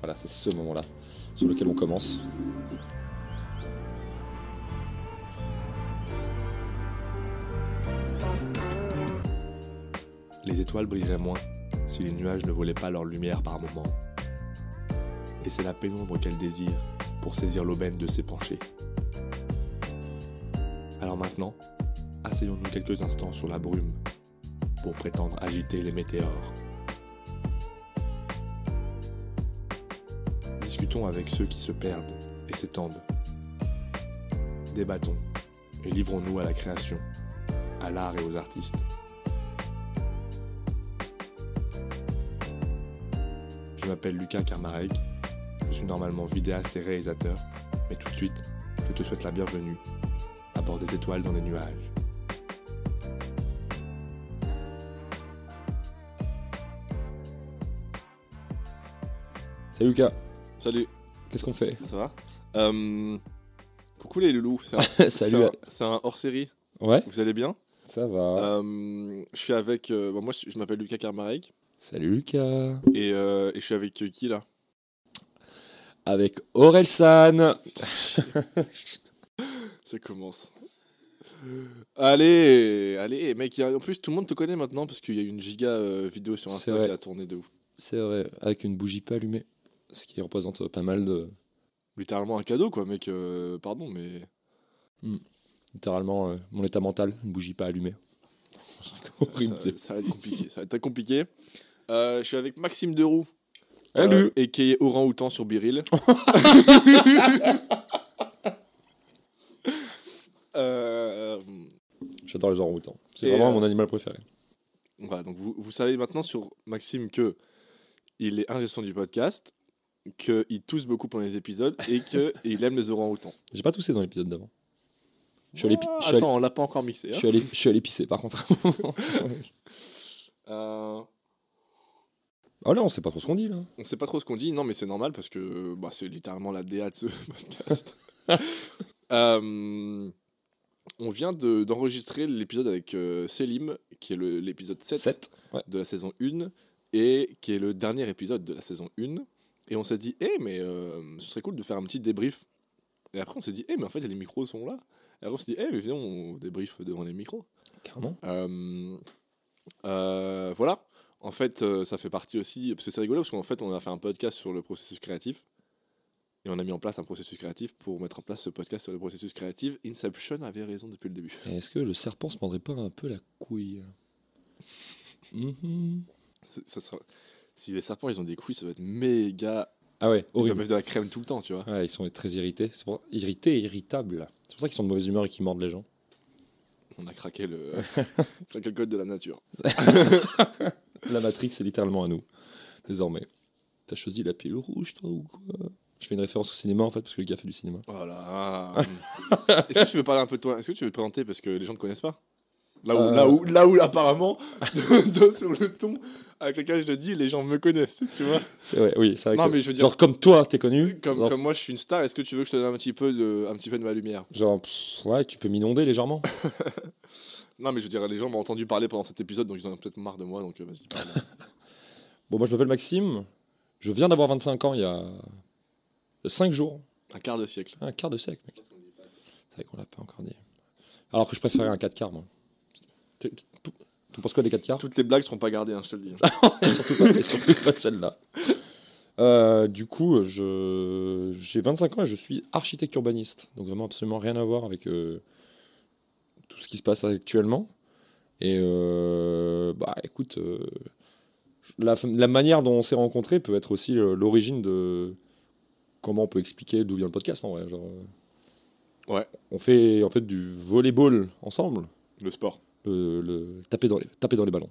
Voilà, c'est ce moment-là sur lequel on commence. Les étoiles brilleraient moins si les nuages ne volaient pas leur lumière par moments. Et c'est la pénombre qu'elle désire pour saisir l'aubaine de ses penchés. Alors maintenant, asseyons-nous quelques instants sur la brume pour prétendre agiter les météores. Avec ceux qui se perdent et s'étendent. Débattons et livrons-nous à la création, à l'art et aux artistes. Je m'appelle Lucas Karmarek, je suis normalement vidéaste et réalisateur, mais tout de suite, je te souhaite la bienvenue à bord des étoiles dans les nuages. Salut Lucas, Salut, qu'est-ce qu'on fait ça va Euh, Coucou les loulous, c'est un, Salut. c'est un- hors-série, Ouais, vous allez bien ça va. Euh, Je suis avec, euh, bon, moi je je m'appelle Lucas Karmarek, Salut Lucas. et, euh, et je suis avec qui là? Avec Orelsan. Ça commence. Allez, allez, mec, a- en plus tout le monde te connaît maintenant parce qu'il y a une giga vidéo sur Insta qui a tourné de ouf. C'est vrai, avec une bougie pas allumée. Ce qui représente pas mal de. Littéralement un cadeau quoi, mec, euh, pardon, mais... Littéralement, euh, mon état mental, une bougie pas allumée. Ça, c'est- ça va être compliqué, ça va être très compliqué. Euh, je suis avec Maxime Deroux. Salut. Et qui est orang-outan sur Biril. Euh, J'adore les orang-outans. C'est Et, vraiment euh, mon animal préféré. voilà, donc vous, vous savez maintenant sur Maxime que il est ingénieur du podcast, qu'il tousse beaucoup pendant les épisodes et qu'il aime les orang-outans. J'ai pas toussé dans l'épisode d'avant. Je suis allé, Ah, je suis allé- Attends, on l'a pas encore mixé. je hein. suis allé- je suis allé pisser par contre. Euh, oh là, on sait pas trop ce qu'on dit là. on sait pas trop ce qu'on dit, non, mais c'est normal parce que bah, c'est littéralement la DA de ce podcast. Euh, on vient de- d'enregistrer l'épisode avec euh, Selim, qui est l'épisode 7, 7. Ouais. de la saison 1 et qui est le dernier épisode de la saison 1. Et on s'est dit, eh, mais euh, ce serait cool de faire un petit débrief. Et après, on s'est dit, eh, mais en fait, les micros sont là. Et après, on s'est dit, eh, mais viens, on débrief devant les micros. Carrément. Euh, euh, voilà. En fait, ça fait partie aussi. Parce que c'est rigolo, parce qu'en fait, on a fait un podcast sur le processus créatif. Et on a mis en place un processus créatif pour mettre en place ce podcast sur le processus créatif. Inception avait raison depuis le début. Est-ce que le serpent se mordrait pas un peu la couille? Ça sera... Si les serpents ils ont des couilles, ça va être méga. Ah ouais, Ils doivent horrible. mettre de la crème tout le temps, tu vois. Ouais, ils sont très irrités. C'est pour... Irrités et irritables. C'est pour ça qu'ils sont de mauvaise humeur et qu'ils mordent les gens. On a craqué le, craqué le code de la nature. La Matrix, c'est littéralement à nous, désormais. T'as choisi la pilule rouge, toi, ou quoi? Je fais une référence au cinéma, en fait, parce que le gars fait du cinéma. Voilà. Est-ce que tu veux parler un peu de toi? Est-ce que tu veux te présenter parce que les gens ne te connaissent pas? Là où, Euh. là, où, là où, apparemment, de- sur le ton avec lequel je dis, les gens me connaissent, tu vois. C'est vrai, oui, c'est vrai. Non, que- mais je veux dire- Genre, comme toi, t'es connu. Comme, genre, comme moi, je suis une star, est-ce que tu veux que je te donne un petit peu de, un petit peu de ma lumière? Genre, pff, ouais, tu peux m'inonder légèrement. Non, mais je veux dire, les gens m'ont entendu parler pendant cet épisode, donc ils en ont peut-être marre de moi, donc euh, vas-y, parle. Bon, moi, je m'appelle Maxime. Je viens d'avoir 25 ans il y a 5 jours. un quart de siècle. Un quart de siècle, mec. C'est vrai qu'on l'a pas encore dit. Alors que je préférais un 4 quarts, moi. Tu penses quoi des 4 quarts Toutes les blagues seront pas gardées, hein, je te le dis. et surtout pas, surtout pas celle-là. Euh, du coup, je, j'ai 25 ans et je suis architecte urbaniste. Donc vraiment absolument rien à voir avec euh, tout ce qui se passe actuellement. Et euh, bah écoute, la, la manière dont on s'est rencontrés peut être aussi l'origine de comment on peut expliquer d'où vient le podcast en vrai. Genre, Ouais. On fait en fait du volleyball ensemble, Le sport. Le, le- taper, dans les, taper dans les ballons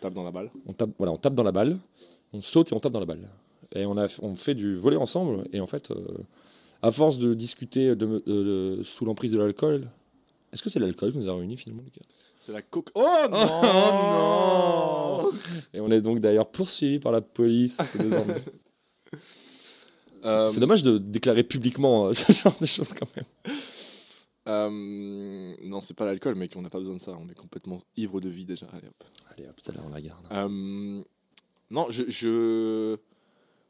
Tape dans la balle. on tape, voilà, on tape dans la balle, on saute et on tape dans la balle. Et on, a, on fait du volet ensemble. Et en fait, euh, à force de discuter de, me- de- de- sous l'emprise de l'alcool, est-ce que c'est l'alcool qui nous a réunis finalement, Lucas? C'est la coke. Oh non, non Et on est donc d'ailleurs poursuivi par la police désormais. Euh, C'est dommage de déclarer publiquement euh, ce genre de choses quand même. euh, non, c'est pas l'alcool, mec, on n'a pas besoin de ça. On est complètement ivre de vie déjà. Allez, hop. Allez hop, celle-là on la garde. Euh, non, je, je,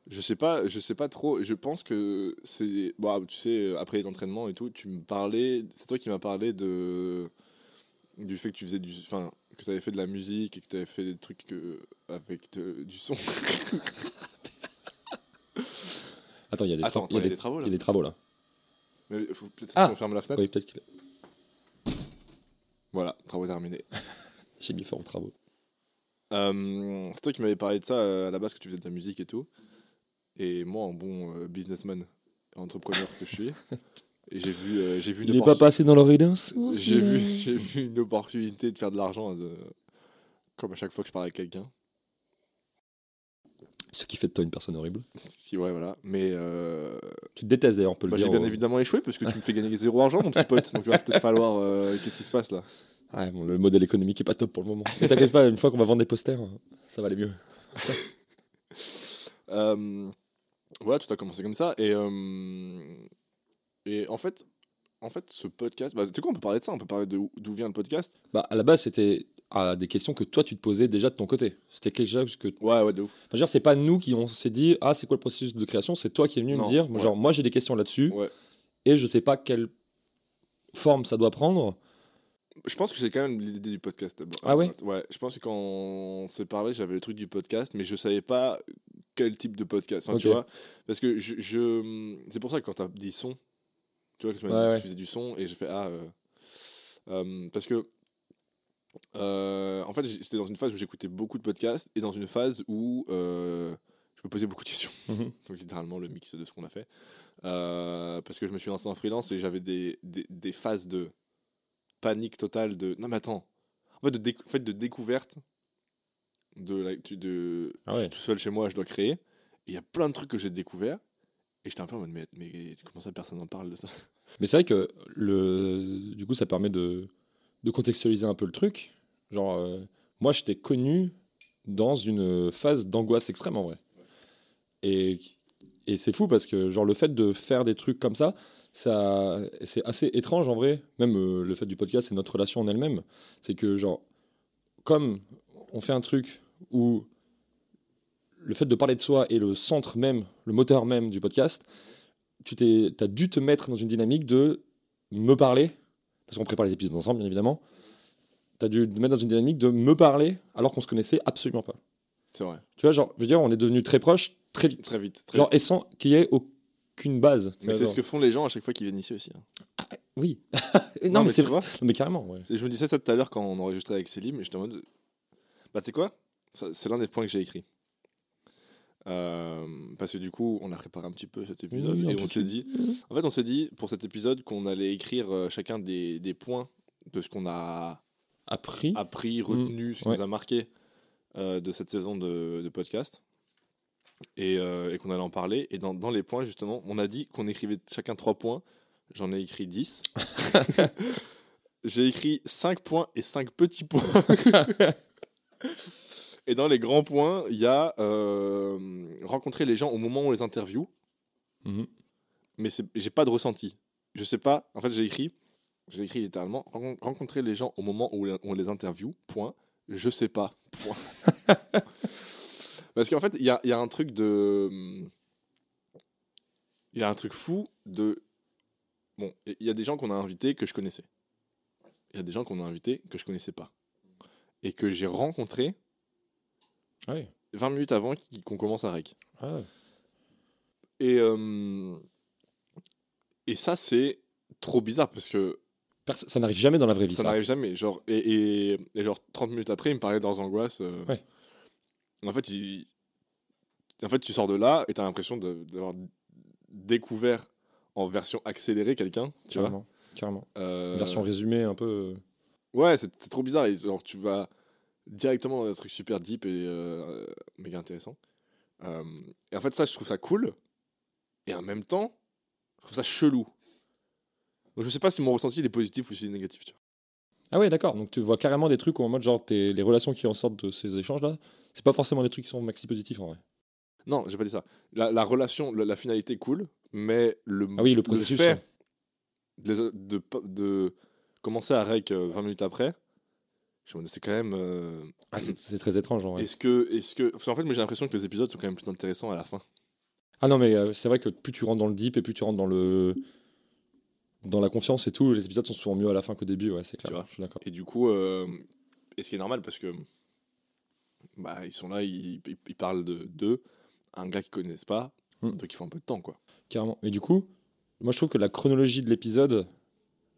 Je sais pas, je sais pas trop. Je pense que c'est. Bon, tu sais, après les entraînements et tout, tu me parlais. C'est toi qui m'as parlé de. Du fait que tu faisais du. Enfin, que tu avais fait de la musique et que tu avais fait des trucs que- avec de- du son. Attends, il y a des, Attends, tra- il y a des- travaux il là. y a des travaux là. Mais faut peut-être Ah. qu'on ferme la fenêtre. Oui, peut-être qu'il Voilà, travaux terminés. j'ai mis fort aux travaux. Euh, c'est toi qui m'avais parlé de ça euh, à la base, que tu faisais de la musique et tout. Et moi, en bon euh, businessman, entrepreneur que je suis, j'ai vu, euh, j'ai vu une Il n'est pas passé dans l'oreille d'un sourd, J'ai vu, j'ai vu une opportunité de faire de l'argent, de... comme à chaque fois que je parle avec quelqu'un. Ce qui fait de toi une personne horrible. Ouais, voilà. Mais euh, Tu te détestes d'ailleurs, on peut le bah, j'ai dire. bien au- évidemment échoué parce que tu me fais gagner zéro argent, mon petit pote. Donc il va peut-être falloir. euh, Qu'est-ce qui se passe là? Ouais, bon, le modèle économique est pas top pour le moment. Mais t'inquiète pas, une fois qu'on va vendre des posters, ça va aller mieux. Euh, Voilà, tout a commencé comme ça. Et, euh, et en fait. En fait, ce podcast, bah, tu sais quoi, on peut parler de ça, on peut parler d'où vient le podcast? Bah, à la base, c'était ah, des questions que toi, tu te posais déjà de ton côté. C'était quelque chose que. Enfin, Ouais, ouais, de ouf. dire, c'est pas nous qui on s'est dit, ah, c'est quoi le processus de création, c'est toi qui es venu Non, me dire, ouais. genre, moi, j'ai des questions là-dessus, Ouais. et je sais pas quelle forme ça doit prendre. Je pense que c'est quand même l'idée du podcast d'abord. Ah ouais? Ouais, je pense que quand on s'est parlé, j'avais le truc du podcast, mais je savais pas quel type de podcast. Enfin, tu vois, parce que je, je- c'est pour ça que quand tu as dit son, tu vois, que tu Ouais, dit tu faisais du son, et j'ai fait ah. euh, euh, parce que. Euh, en fait, c'était dans une phase où j'écoutais beaucoup de podcasts et dans une phase où euh, je me posais beaucoup de questions. Mhm. Donc, littéralement, le mix de ce qu'on a fait. Euh, parce que je me suis lancé en freelance et j'avais des, des, des phases de panique totale de non mais attends en fait de, fait, découverte de la de Ah je suis tout seul chez moi je dois créer et il y a plein de trucs que j'ai découvert et j'étais un peu en mode mais, mais comment ça personne n'en parle de ça? Mais c'est vrai que le, du coup, ça permet de, de contextualiser un peu le truc. Genre, euh, moi, j'étais connu dans une phase d'angoisse extrême en vrai. Et, et c'est fou parce que, genre, le fait de faire des trucs comme ça, ça c'est assez étrange en vrai. Même euh, le fait du podcast et notre relation en elle-même. C'est que, genre, comme on fait un truc où le fait de parler de soi est le centre même, le moteur même du podcast, tu t'es, as dû te mettre dans une dynamique de me parler, parce qu'on prépare les épisodes ensemble, bien évidemment. Tu as dû te mettre dans une dynamique de me parler alors qu'on se connaissait absolument pas. c'est vrai Tu vois, genre, je veux dire, on est devenus très proches très vite. très vite très Genre, vite. et sans qu'il y ait aucune base. mais c'est ce que font les gens à chaque fois qu'ils viennent ici aussi hein. Oui. non, mais, c'est vrai. Non, Mais carrément, ouais. je me disais ça tout à l'heure quand on enregistrait avec Célim et j'étais en mode bah tu sais quoi? C'est l'un des points que j'ai écrit Euh, parce que du coup on a préparé un petit peu cet épisode Oui, et on s'est dit En fait, on s'est dit pour cet épisode qu'on allait écrire euh, chacun des, des points de ce qu'on a Appris. appris, retenu, ce qui ouais. nous a marqué euh, de cette saison de, de podcast. Et, euh, et qu'on allait en parler. Et dans, dans les points, justement, on a dit qu'on écrivait chacun trois points. J'en ai écrit 10. J'ai écrit 5 points et 5 petits points. et dans les grands points, il y a euh, rencontrer les gens au moment où on les interview. Mhm. mais c'est- j'ai pas de ressenti. Je sais pas. En fait, j'ai écrit, j'ai écrit littéralement Rencon- rencontrer les gens au moment où on les interview. Point. Je sais pas. Point. Parce qu'en fait, il y a, y a un truc de, il y a un truc fou de, bon, il y a des gens qu'on a invités que je connaissais. Il y a des gens qu'on a invités que je connaissais pas et que j'ai rencontrés Ah oui. 20 minutes avant qu'on commence à rec. Ah. Et, euh, et ça, c'est trop bizarre parce que Perso- Ça n'arrive jamais dans la vraie vie, ça ça. n'arrive jamais. Genre, et, et, et genre 30 minutes après, il me parlait de leurs angoisses. euh. Ouais. En, fait, il- en fait, tu sors de là et tu as l'impression d'avoir découvert en version accélérée quelqu'un. Tu vois Carrément. Euh, Version résumée, un peu. Ouais, c'est c'est trop bizarre. Et genre, tu vas directement dans un truc super deep et euh, méga intéressant. Euh, et en fait, ça, je trouve ça cool. Et en même temps, je trouve ça chelou. Donc, je sais pas si mon ressenti il est positif ou si il est négatif. Tu vois. Ah ouais, d'accord. Donc tu vois carrément des trucs où en mode genre t'es- les relations qui en sortent de ces échanges-là, c'est pas forcément des trucs qui sont maxi positifs en vrai. Non, j'ai pas dit ça. La, la relation, la, la finalité cool, mais le, Ah oui, le processus. fait ouais. de, de, commencer à rec euh, 20 minutes après, c'est quand même. euh, Ah, c'est très étrange en vrai. Est-ce que. Est -ce que... qu'en fait, moi j'ai l'impression que les épisodes sont quand même plus intéressants à la fin. Ah non, mais euh, c'est vrai que plus tu rentres dans le deep et plus tu rentres dans le. Dans la confiance et tout, les épisodes sont souvent mieux à la fin qu'au début, ouais, c'est clair. vois. Je suis d'accord. Et du coup, euh, et ce qui est normal parce que bah, ils sont là, ils, ils, ils parlent de d'eux, un gars qu'ils connaissent pas, Hmm. donc il faut un peu de temps quoi. Carrément. Mais du coup, moi je trouve que la chronologie de l'épisode,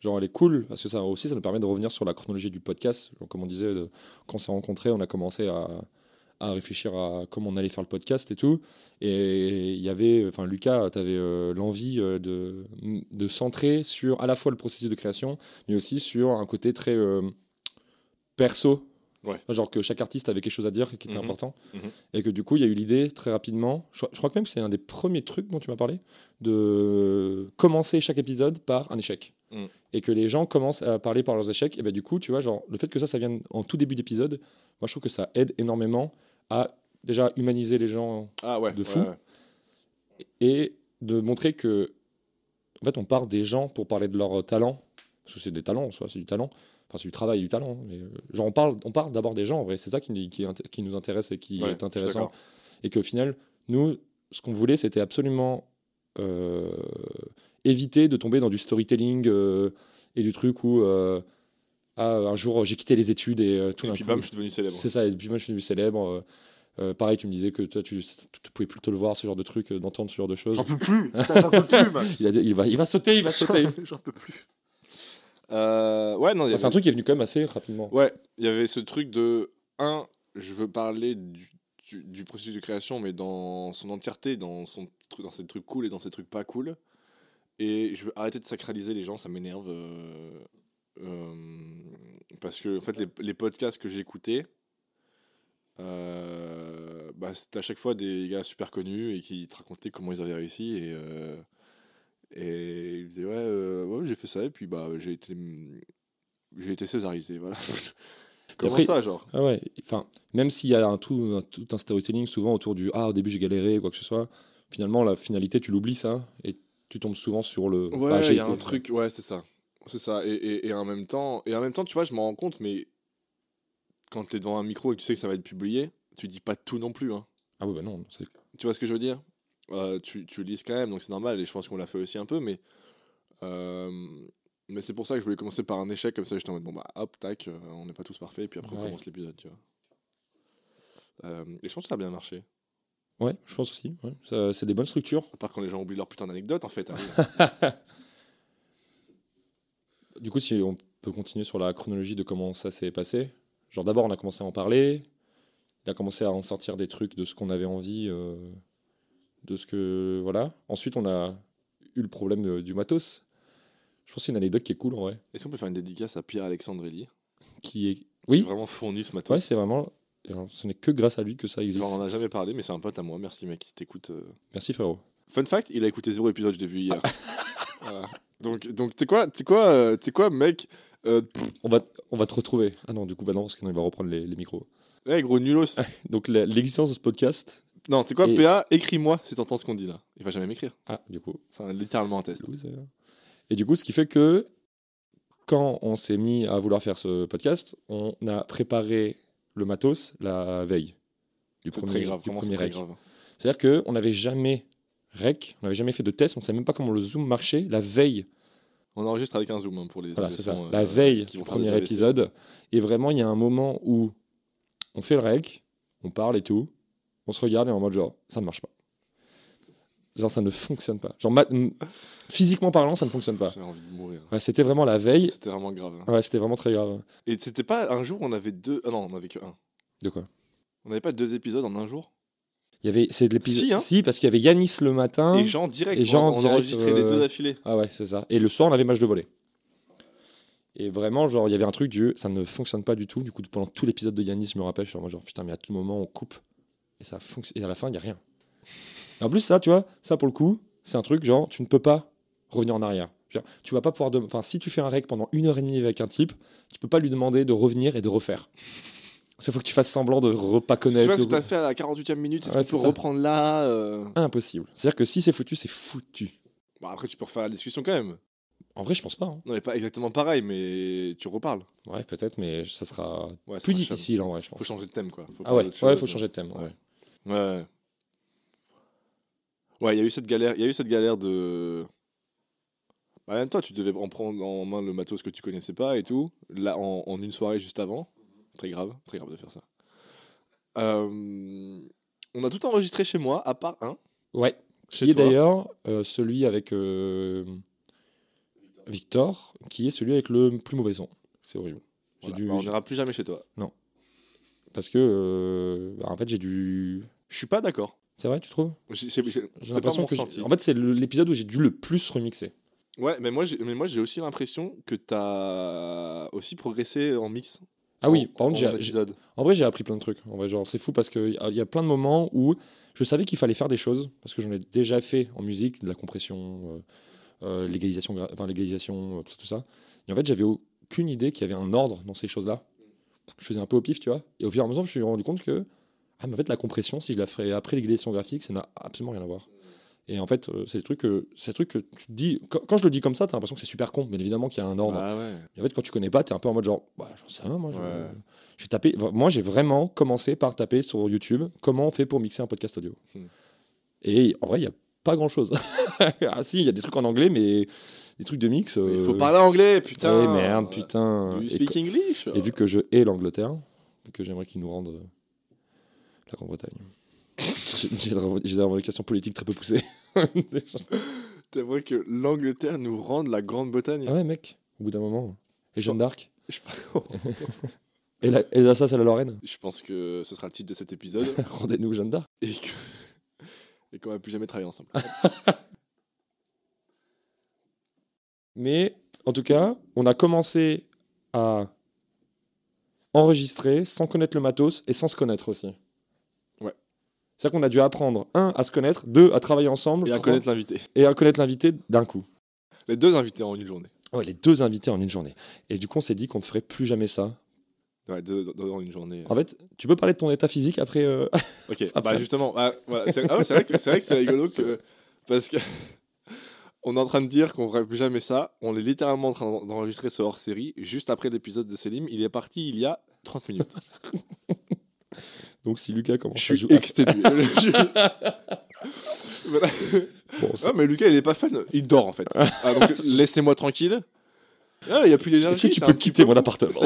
genre elle est cool, parce que ça aussi, ça nous permet de revenir sur la chronologie du podcast. Genre, comme on disait, de- quand on s'est rencontrés, on a commencé à, à réfléchir à comment on allait faire le podcast et tout. Et il y avait, enfin Lucas, tu avais l'envie euh, de, de centrer sur à la fois le processus de création, mais aussi sur un côté très euh, perso. Ouais. Genre que chaque artiste avait quelque chose à dire qui était Mhm. important. Mhm. Et que du coup, il y a eu l'idée très rapidement, je, je crois que même c'est un des premiers trucs dont tu m'as parlé, de commencer chaque épisode par un échec. Mm. Et que les gens commencent à parler par leurs échecs. Et ben du coup, tu vois, genre, le fait que ça, ça vienne en tout début d'épisode, moi je trouve que ça aide énormément à déjà humaniser les gens Ah ouais. De fou. ouais. et de montrer que, en fait, on part des gens pour parler de leur talent, parce que c'est des talents, en soi, c'est du talent. Enfin, c'est du travail et du talent. Mais, euh, genre, on parle, on parle d'abord des gens, en vrai. C'est ça qui, qui, int- qui nous intéresse et qui est intéressant. Et qu'au final, nous, ce qu'on voulait, c'était absolument euh, éviter de tomber dans du storytelling euh, et du truc où euh, ah, un jour j'ai quitté les études et euh, tout Et puis coup- bam, je suis devenu célèbre. c'est ça, et puis moi je suis devenu célèbre. pareil, tu me disais que toi tu, tu pouvais plus te le voir, ce genre de truc, d'entendre ce genre de choses. J'en peux plus. Putain, J'en peux plus. man. Il, a dit- il va, il va sauter, il va sauter. J'en peux plus. Ouais, non, Enfin, c'est un truc qui est venu quand même assez rapidement. Ouais, il y avait ce truc de un, je veux parler du, du, du processus de création, mais dans son entièreté, dans son dans ses trucs cool et dans ses trucs pas cool. Et je veux arrêter de sacraliser les gens, ça m'énerve. euh, euh, parce que en fait, les, les podcasts que j'écoutais, euh, bah, c'était à chaque fois des gars super connus et qui te racontaient comment ils avaient réussi et et ils disaient ouais, ouais j'ai fait ça et puis bah j'ai été j'ai été césarisé voilà comment après- ça genre? Ah ouais, enfin, même s'il y a un tout, un, tout un storytelling souvent autour du Ah, au début j'ai galéré, quoi que ce soit, finalement la finalité tu l'oublies ça, et tu tombes souvent sur le. ouais bah, il y a un truc ouais c'est ça c'est ça et, et, et en même temps et en même temps tu vois je m'en rends compte mais quand t'es devant un micro et que tu sais que ça va être publié tu dis pas tout non plus hein Ah ouais, bah non, c'est. Tu vois ce que je veux dire? Euh, tu, tu lises quand même, donc c'est normal, et je pense qu'on l'a fait aussi un peu, mais. euh, mais c'est pour ça que je voulais commencer par un échec, comme ça j'étais en mode, bon bah hop, tac, euh, on n'est pas tous parfaits, et puis après on commence l'épisode, tu vois. Euh, et je pense que ça a bien marché. Ouais, je pense aussi. ouais. C'est des bonnes structures. À part quand les gens oublient leur putain d'anecdote, en fait. hein. Du coup, si on peut continuer sur la chronologie de comment ça s'est passé. Genre d'abord, on a commencé à en parler. Il a commencé à en sortir des trucs de ce qu'on avait envie, euh, de ce que voilà. Ensuite, on a eu le problème euh, du matos. Je pense que c'est une anecdote qui est cool en vrai, Est-ce qu'on peut faire une dédicace à Pierre-Alexandre qui est Qui a vraiment fourni ce matos. ouais, c'est vraiment. Alors, Ce n'est que grâce à lui que ça existe. Genre, on en a jamais parlé, mais c'est un pote à moi. Merci, mec, si t'écoutes. euh. Merci frérot. Fun fact, il a écouté zéro épisode, je l'ai vu hier. Voilà. Donc, donc tu sais quoi, quoi, euh, quoi, mec euh, pff, On va, on va te retrouver. Ah non, du coup, bah non, parce qu'il va reprendre les, les micros. hey, gros nulos. Donc la- l'existence de ce podcast. Non, tu sais quoi, Et- PA, écris-moi si t'entends ce qu'on dit là. Il va jamais m'écrire. Ah, du coup, C'est un- littéralement un test. Et du coup, ce qui fait que quand on s'est mis à vouloir faire ce podcast, on a préparé le matos la veille du premier, très grave, du premier rec. C'est-à-dire qu'on n'avait jamais rec, on n'avait jamais fait de test, on ne savait même pas comment le Zoom marchait la veille. On enregistre avec un zoom hein, pour les Voilà, c'est ça. La euh, veille du premier épisode. Et vraiment, il y a un moment où on fait le rec, on parle et tout, on se regarde et en mode genre, ça ne marche pas. Genre, ça ne fonctionne pas. Genre, ma- physiquement parlant, ça ne fonctionne pas. J'ai envie de mourir. Ouais, c'était vraiment la veille. C'était vraiment grave. hein. Ouais, c'était vraiment très grave. Et c'était pas un jour, on avait deux. Ah non, on avait que un. De quoi? On n'avait pas deux épisodes en un jour? Il y avait, c'est de l'épisode. Si, hein. parce qu'il y avait Yanis le matin. Et Jean direct. Et Jean on, on direct, enregistrait les euh, deux d'affilée. Ah ouais, c'est ça. Et le soir, on avait match de volley. Et vraiment, genre, il y avait un truc du. Ça ne fonctionne pas du tout. Du coup, pendant tout l'épisode de Yanis, je me rappelle, je suis genre, putain, mais à tout moment, on coupe. Et ça fonctionne. Et à la fin, il n'y a rien. Et en plus, ça, tu vois, ça pour le coup, c'est un truc, genre, tu ne peux pas revenir en arrière. Dire, tu vas pas pouvoir. Enfin, si tu fais un rec pendant une heure et demie avec un type, tu peux pas lui demander de revenir et de refaire. Qu'il faut que tu fasses semblant de re- pas Tu connaître. vois ce que t'as fait à la 48e minute, est-ce Ouais, que tu peux reprendre là euh Impossible. C'est-à-dire que si c'est foutu, c'est foutu. Bon, après, tu peux refaire la discussion quand même. En vrai, je pense pas. hein. Non, mais pas exactement pareil, mais tu reparles. Ouais, peut-être, mais ça sera Ouais, plus difficile en vrai, je Faut pense. changer de thème, quoi. Faut Ah ouais, ouais, faut changer de thème. ouais. Ouais. Ouais. Il y a eu cette galère, il y a eu cette galère de. Bah, même toi, tu devais en prendre en main le matos que tu connaissais pas et tout, là, en, en une soirée juste avant. Très grave, très grave de faire ça. Euh, on a tout enregistré chez moi, à part un. Ouais. Chez Qui est d'ailleurs euh, celui avec euh, Victor, qui est celui avec le plus mauvais son. C'est horrible. Voilà. dû, Bah, on n'ira plus jamais chez toi. Parce que, bah, en fait, j'ai dû. Je suis pas d'accord. C'est vrai, tu trouves? J'ai l'impression que. En fait, c'est l'épisode où j'ai dû le plus remixer. Ouais, mais moi, j'ai, mais moi, j'ai aussi l'impression que t'as aussi progressé en mix. Ah oui, par contre, j'ai-. En vrai, j'ai appris plein de trucs. En vrai, genre, c'est fou parce qu'il y a plein de moments où je savais qu'il fallait faire des choses parce que j'en ai déjà fait en musique, de la compression, euh, euh, l'égalisation, enfin l'égalisation, euh, tout, tout ça. Et en fait, j'avais aucune idée qu'il y avait un ordre dans ces choses-là. Je faisais un peu au pif, tu vois. Et au fur et à mesure, je me suis rendu compte que, ah, mais en fait, la compression, si je la ferais après l'égalisation graphique, ça n'a absolument rien à voir. Et en fait, euh, c'est des trucs que, c'est que tu te dis, quand, je le dis comme ça, t'as l'impression que c'est super con, mais évidemment qu'il y a un ordre. Ah ouais. Et en fait, quand tu connais pas, t'es un peu en mode genre, bah, j'en sais rien, moi. Ouais. J'ai tapé, moi, j'ai vraiment commencé par taper sur YouTube comment on fait pour mixer un podcast audio. Hmm. Et en vrai, il n'y a pas grand chose. ah, si, il y a des trucs en anglais, mais des trucs de mix. Il euh, faut parler anglais, putain. eh, merde, putain. Do you Et, speak co- English? et vu que je hais l'Angleterre, vu que j'aimerais qu'ils nous rendent euh, la Grande-Bretagne. J'ai des revendications politiques très peu poussées. T'aimerais que l'Angleterre nous rende la Grande-Bretagne ah ouais, mec, au bout d'un moment. Et Jeanne d'Arc. Je- Et, la, et la Lorraine. Je pense que ce sera le titre de cet épisode Rendez-nous Jeanne d'Arc. et qu'on va plus jamais travailler ensemble. Mais en tout cas, on a commencé à enregistrer sans connaître le matos et sans se connaître aussi. C'est-à-dire qu'on a dû apprendre, un, à se connaître, deux, à travailler ensemble, Et à trois, connaître l'invité. et à connaître l'invité d'un coup. Les deux invités en une journée. Ouais, les deux invités en une journée. Et du coup, on s'est dit qu'on ne ferait plus jamais ça. Ouais, deux, deux en une journée. En fait, tu peux parler de ton état physique après euh, Ok, Après. bah justement, ah, voilà, c'est ah ouais, c'est vrai que c'est rigolo que parce que on est en train de dire qu'on ferait plus jamais ça. On est littéralement en train d'en- d'enregistrer ce hors série juste après l'épisode de Selim. Il est parti il y a 30 minutes. Donc si Lucas commence Je à jouer... exténué. Voilà. Bon, Ah, mais Lucas, il est pas fan. Il dort en fait. Ah, donc laissez-moi tranquille. Ah, il y a plus d'énergie. Est-ce que tu peux quitter peu- mon appartement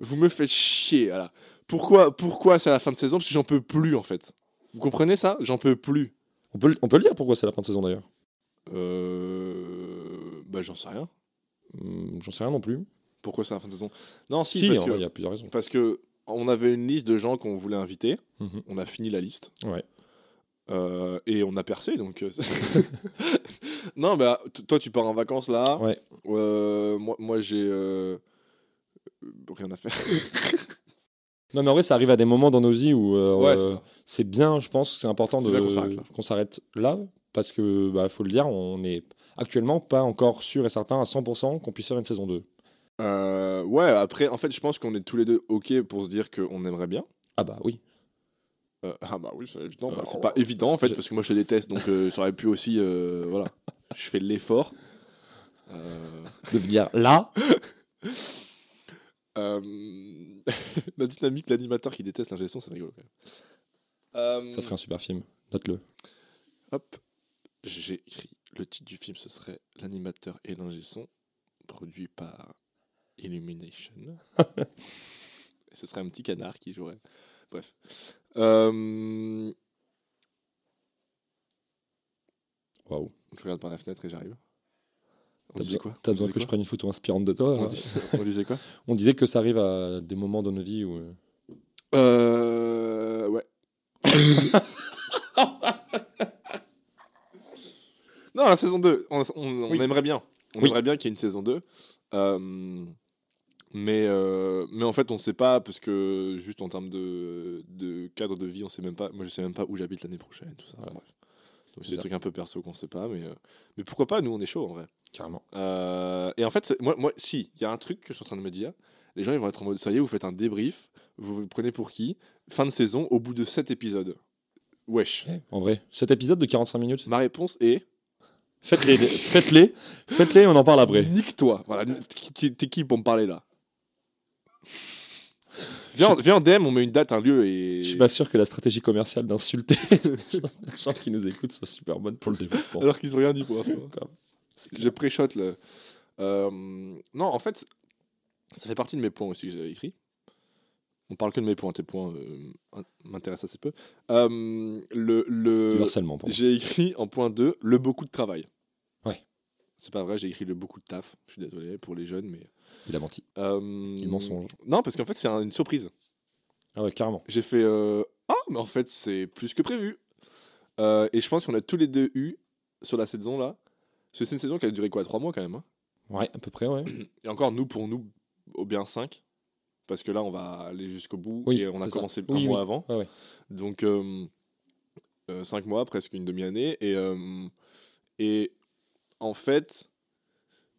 Vous me faites chier. Voilà. Pourquoi, pourquoi c'est la fin de saison? Parce que j'en peux plus en fait. Vous comprenez ça? J'en peux plus. on peut, le- on peut le dire pourquoi c'est la fin de saison d'ailleurs. Euh... Bah j'en sais rien. Hum, J'en sais rien non plus. Pourquoi c'est la fin de saison? Non, si, parce, vrai, il y a plusieurs raisons. parce que on avait une liste de gens qu'on voulait inviter. Mhm. On a fini la liste. Ouais. Euh, et on a percé, donc... euh, non, bah, toi, tu pars en vacances, là. Ouais. Euh, moi, moi j'ai... euh, Rien à faire. Non, mais en vrai, ça arrive à des moments dans nos vies où Ouais, c'est bien, je pense, que c'est important de qu'on s'arrête là. qu'on s'arrête là, parce que, bah, faut le dire, on n'est actuellement pas encore sûr et certain à 100% qu'on puisse faire une saison 2. Euh, ouais, après, en fait, je pense qu'on est tous les deux OK pour se dire qu'on aimerait bien. Ah bah oui. Euh, ah bah oui, c'est évident. Bah, Euh, c'est pas évident, en fait, je- parce que moi, je te déteste, donc euh, ça aurait pu aussi... voilà. Je fais l'effort. De venir là. La dynamique, l'animateur qui déteste son, c'est rigolo. quand même. Ça ferait un super film. Note-le. Hop, j'ai écrit le titre du film, ce serait L'animateur et l'ingé son, produit par Illumination. ce serait un petit canard qui jouerait. Bref. Euh, Waouh. je regarde par la fenêtre et j'arrive. On T'as disait besoin, quoi t'as besoin que je prenne une photo inspirante de toi on, là dis- on disait quoi On disait que ça arrive à des moments dans nos vies où. euh, Euh. Ouais. non, la saison 2, on, on- on Oui. aimerait bien. On Oui. aimerait bien qu'il y ait une saison 2. Euh, mais, euh, mais en fait, on sait pas, parce que juste en termes de, de cadre de vie, on sait même pas. Moi, je sais même pas où j'habite l'année prochaine, tout ça. Enfin, bref. Donc, c'est des trucs un peu perso qu'on sait pas, mais, euh, mais pourquoi pas, nous, on est chaud en vrai. Carrément. Euh, et en fait, moi, moi, si, il y a un truc que je suis en train de me dire. Les gens, ils vont être en mode, ça y est, vous faites un débrief, vous vous prenez pour qui? Fin de saison, au bout de 7 épisodes. Wesh. Eh, En vrai, cet épisode de 45 minutes, Ma réponse est faites-les, faites-les, faites-les, on en parle après. nique-toi. Voilà, t'es qui pour me parler là? Viens, viens en DM, on met une date, un lieu et. Je suis pas sûr que la stratégie commerciale d'insulter les gens qui nous écoutent soit super bonne pour le développement. Alors qu'ils ont rien dit pour l'instant. Je pré-shot là. Euh, non, en fait, ça fait partie de mes points aussi que j'avais écrit. On parle que de mes points, tes points euh, m'intéressent assez peu. Euh, le, le, j'ai écrit en point 2 le beaucoup de travail. C'est pas vrai, j'ai écrit le beaucoup de taf. Je suis désolé pour les jeunes, mais. Il a menti. Euh, Du mensonge. Non, parce qu'en fait, c'est un- une surprise. Ah ouais, carrément. J'ai fait euh, Ah, mais en fait, c'est plus que prévu. Euh, et je pense qu'on a tous les deux eu sur la saison là. Parce que c'est une saison qui a duré quoi 3 mois quand même. hein? Ouais, à peu près, ouais. et encore, nous, pour nous, au bien 5. Parce que là, on va aller jusqu'au bout. Oui, et on a c'est ça. commencé un Oui, mois oui. avant. Ouais, ouais. Donc, 5 mois, presque une demi-année. Et, euh, et en fait,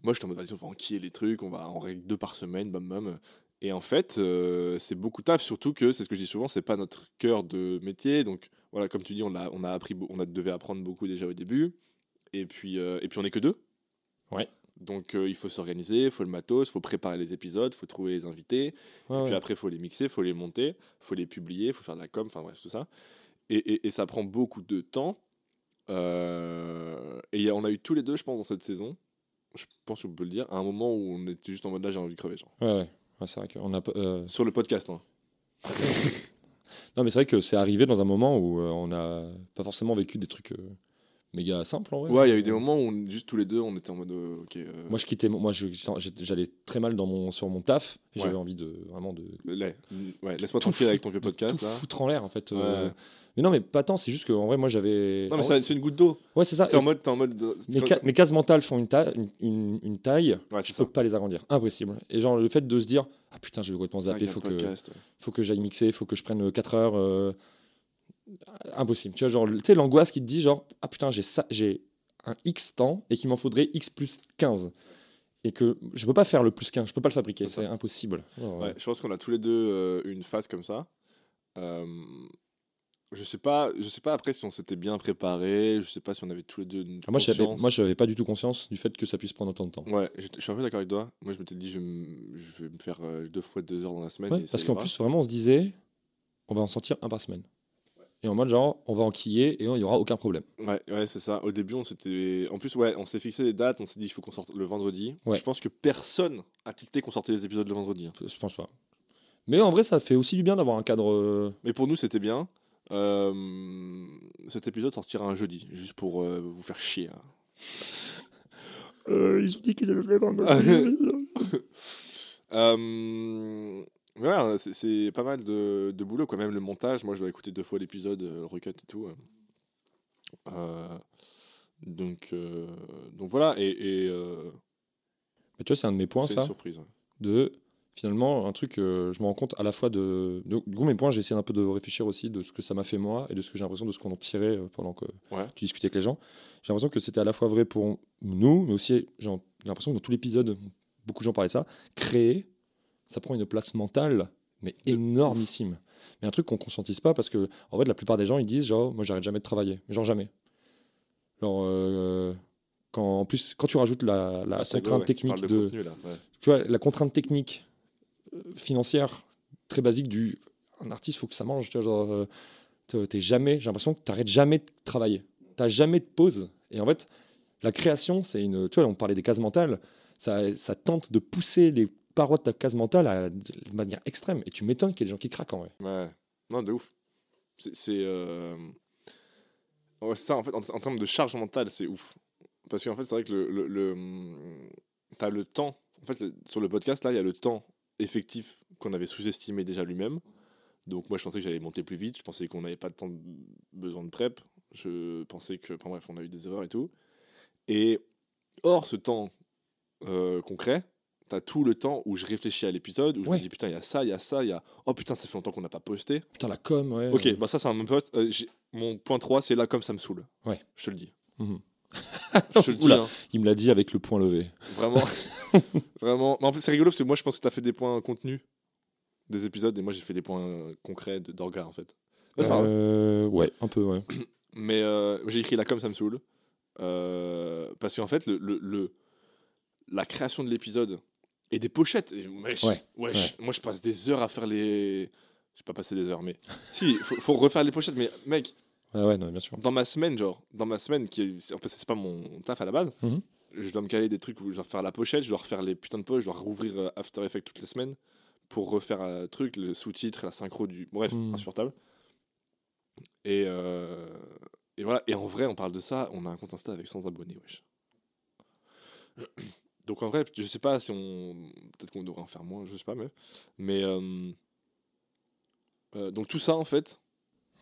moi, je suis en mode, vas-y, on va enquiller les trucs, on va en règle deux par semaine, bam bam. Et en fait, euh, c'est beaucoup de taf, surtout que, c'est ce que je dis souvent, c'est pas notre cœur de métier. Donc, voilà, comme tu dis, on a, on a appris, on a, devait apprendre beaucoup déjà au début. Et puis, euh, et puis on est que deux. Ouais. Donc, euh, il faut s'organiser, il faut le matos, il faut préparer les épisodes, il faut trouver les invités. Ouais, Et puis ouais. après, il faut les mixer, il faut les monter, il faut les publier, il faut faire de la com, enfin bref, tout ça. Et, et, et ça prend beaucoup de temps. Euh, et on a eu tous les deux, je pense, dans cette saison, je pense qu'on peut le dire, à un moment où on était juste en mode là, j'ai envie de crever. Genre. Ouais, ouais. Ouais, c'est vrai qu'on a euh, Sur le podcast. Hein. Non, mais c'est vrai que c'est arrivé dans un moment où euh, on n'a pas forcément vécu des trucs méga simples en vrai. Ouais, il y a eu des moments où on- juste tous les deux, on était en mode euh, ok. euh, Moi, je quittais. Moi, j'allais très mal dans mon, sur mon taf. Ouais. J'avais envie de vraiment de. Ouais, laisse-moi tranquille avec ton vieux de podcast tout là. foutre en l'air en fait. euh. Mais non, mais pas tant. C'est juste que en vrai, moi, j'avais. Non, mais c'est une goutte d'eau. Ouais, c'est ça. T'es en mode. T'es en mode de- Mes, ca- mes cases mentales font une, taille une, une, une taille, Ouais, je ça. peux pas les agrandir. Impossible. Et genre, le fait de se dire, ah putain, je vais complètement zapper, faut le que, podcast, ouais. faut que j'aille mixer, faut que je prenne 4 heures. euh, Impossible. Tu vois, genre, tu sais, l'angoisse qui te dit, genre, ah putain, j'ai ça, j'ai un X temps et qu'il m'en faudrait X plus 15. Et que je peux pas faire le plus 15, je peux pas le fabriquer, C'est impossible. Ouais, je pense qu'on a tous les deux euh, une phase comme ça. Euh, je sais pas, je sais pas après si on s'était bien préparé, je sais pas si on avait tous les deux une Ah, moi, conscience. moi, j'avais pas du tout conscience du fait que ça puisse prendre autant de temps. Ouais, je, je suis un peu d'accord avec toi. Moi, je m'étais dit, je, vais me- je vais me faire euh, deux fois deux heures dans la semaine. Ouais, et ça parce qu'en plus, vraiment, on se disait, on va en sortir un par semaine. Et en mode, genre, on va enquiller et il y aura aucun problème. Ouais, ouais c'est ça. Au début, on s'était. En plus, ouais, on s'est fixé des dates. On s'est dit, il faut qu'on sorte le vendredi. Ouais. Je pense que personne a tilté qu'on sortait les épisodes le vendredi. hein. Je pense pas. Mais en vrai, ça fait aussi du bien d'avoir un cadre. euh, Mais pour nous, c'était bien. Euh, cet épisode sortira un jeudi, juste pour euh, vous faire chier. hein. ils ont dit qu'ils allaient le faire Euh, ouais, c'est- c'est pas mal de, de boulot, quoi. Même le montage, moi je dois écouter deux fois l'épisode, euh, le recut et tout. euh. Euh, donc, euh, donc voilà, et, et euh, Mais tu vois, c'est un de mes points, c'est ça. une surprise. De finalement, un truc, je me rends compte à la fois de. de- Du coup, mes points, j'ai essayé un peu de réfléchir aussi de ce que ça m'a fait moi et de ce que j'ai l'impression de ce qu'on en tirait pendant que Ouais. tu discutais avec les gens. J'ai l'impression que c'était à la fois vrai pour nous, mais aussi, j'ai j'ai l'impression que dans tout l'épisode, beaucoup de gens parlaient de ça. Créer, ça prend une place mentale, mais énormissime. Mais un truc qu'on conscientise pas parce que, en fait, la plupart des gens, ils disent genre, moi, j'arrête jamais de travailler. Mais genre, jamais. Genre, euh, quand, en plus, quand tu rajoutes la, la Ah, contrainte ouais, technique de, contenu, là. ouais. tu vois, la contrainte technique euh, financière très basique du un artiste faut que ça mange tu vois genre euh, t'es- t'es jamais j'ai l'impression que t'arrêtes jamais de travailler t'as jamais de pause et en fait la création c'est une tu vois on parlait des cases mentales ça, ça tente de pousser les parois de ta case mentale à, de manière extrême et tu m'étonnes qu'il y ait des gens qui craquent en vrai Ouais. Non, de ouf. C'est. euh, ça, en fait, en, en termes de charge mentale, c'est ouf. Parce qu'en fait, c'est vrai que le. le, le, hum, T'as le temps. En fait, sur le podcast, là, il y a le temps effectif qu'on avait sous-estimé déjà lui-même. Donc, moi, je pensais que j'allais monter plus vite. Je pensais qu'on n'avait pas de temps de- besoin de prep. Je pensais que. Enfin, bref, on a eu des erreurs et tout. Et hors ce temps euh, concret, t'as tout le temps où je réfléchis à l'épisode, où je Ouais. me dis putain, il y a ça, il y a ça, il y a. Oh putain, ça fait longtemps qu'on n'a pas posté. putain la com ouais Ok, bah ça, c'est un même post. Euh, mon point 3, c'est là comme ça me saoule. Ouais. Je te le dis. Mhm. je te le dis, hein. il me l'a dit avec le point levé Vraiment. Vraiment. Mais en plus, c'est rigolo parce que moi, je pense que t'as fait des points contenus des épisodes et moi, j'ai fait des points concrets d'orgas en fait. Ouais. Euh, ouais un peu ouais Mais euh, j'ai écrit là comme ça me saoule. Parce qu'en fait, le, le, le- la création de l'épisode, Et des pochettes. Et wesh, Ouais, wesh, Moi, je passe des heures à faire les. J'ai pas passé des heures, mais. si, faut, faut refaire les pochettes. Mais mec, Ouais, ouais, non, bien sûr. dans ma semaine, genre, dans ma semaine, qui est... en fait, c'est pas mon taf à la base, Mhm. je dois me caler des trucs où je dois refaire la pochette, je dois refaire les putains de poches, je dois rouvrir euh, After Effects toutes les semaines pour refaire un truc, le sous-titre, la synchro du. Bref, Mhm. insupportable. Et, euh, et voilà. Et en vrai, on parle de ça, on a un compte Insta avec 100 abonnés, wesh. Donc en vrai, je sais pas si on. Peut-être qu'on devrait en faire moins, je sais pas, mais. Mais. euh, euh, donc tout ça, en fait,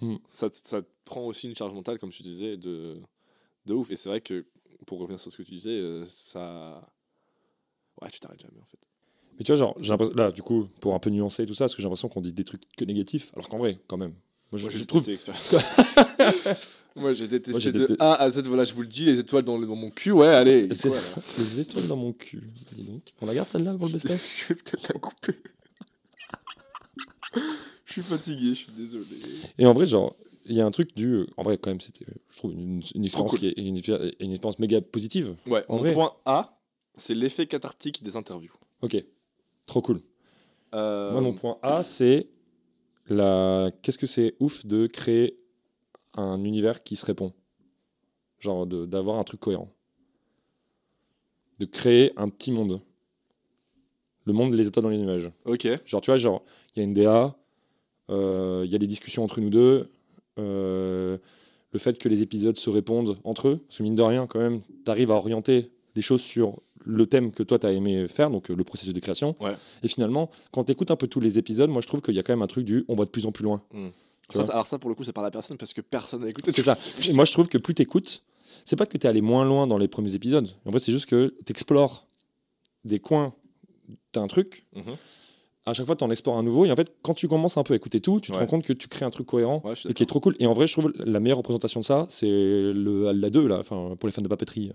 Hmm. ça, te- ça te prend aussi une charge mentale, comme tu disais, de, de ouf. Et c'est vrai que, pour revenir sur ce que tu disais, euh, ça. Ouais, tu t'arrêtes jamais, en fait. Mais tu vois, genre, j'ai là, du coup, pour un peu nuancer tout ça, parce que j'ai l'impression qu'on dit des trucs que négatifs, alors qu'en vrai, quand même. Moi, je, Moi, je trouve. Moi, j'ai détesté de A à Z. Voilà, je vous le dis, les étoiles dans, dans mon cul, ouais, allez. Quoi, Les étoiles dans mon cul. Dis donc. On la garde celle-là pour le best-of Je vais peut-être la couper. je suis fatigué, je suis désolé. Et en vrai, genre, il y a un truc du. En vrai, quand même, c'était, je trouve, une, une expérience cool. qui est une, expé- une expérience méga positive. Ouais, En mon vrai. point A, c'est l'effet cathartique des interviews. Ok. Trop cool. Euh, Moi, mon point A, c'est la. Qu'est-ce que c'est ouf de créer un univers qui se répond? Genre, de- d'avoir un truc cohérent. De créer un petit monde. Le monde des étoiles dans les nuages. Ok. Genre, tu vois, genre, il y a une DA, euh, il y a des discussions entre nous deux, euh, le fait que les épisodes se répondent entre eux, parce que mine de rien, quand même, tu arrives à orienter des choses sur le thème que toi, tu as aimé faire, donc euh, le processus de création. Ouais. Et finalement, quand tu écoutes un peu tous les épisodes, moi, je trouve qu'il y a quand même un truc du on va de plus en plus loin. Tu Ça, ça- alors ça, pour le coup, c'est par la personne parce que personne n'a écouté. C'est ça. Et moi, je trouve que plus tu écoutes, c'est pas que tu es allé moins loin dans les premiers épisodes. En vrai, c'est juste que tu explores des coins d'un truc Mhm. à chaque fois, tu en explores un nouveau. Et en fait, quand tu commences un peu à écouter tout, tu te Ouais. rends compte que tu crées un truc cohérent Ouais, et qui est trop cool. Et en vrai, je trouve la meilleure représentation de ça, c'est le la 2, là, enfin, pour les fans de papeterie.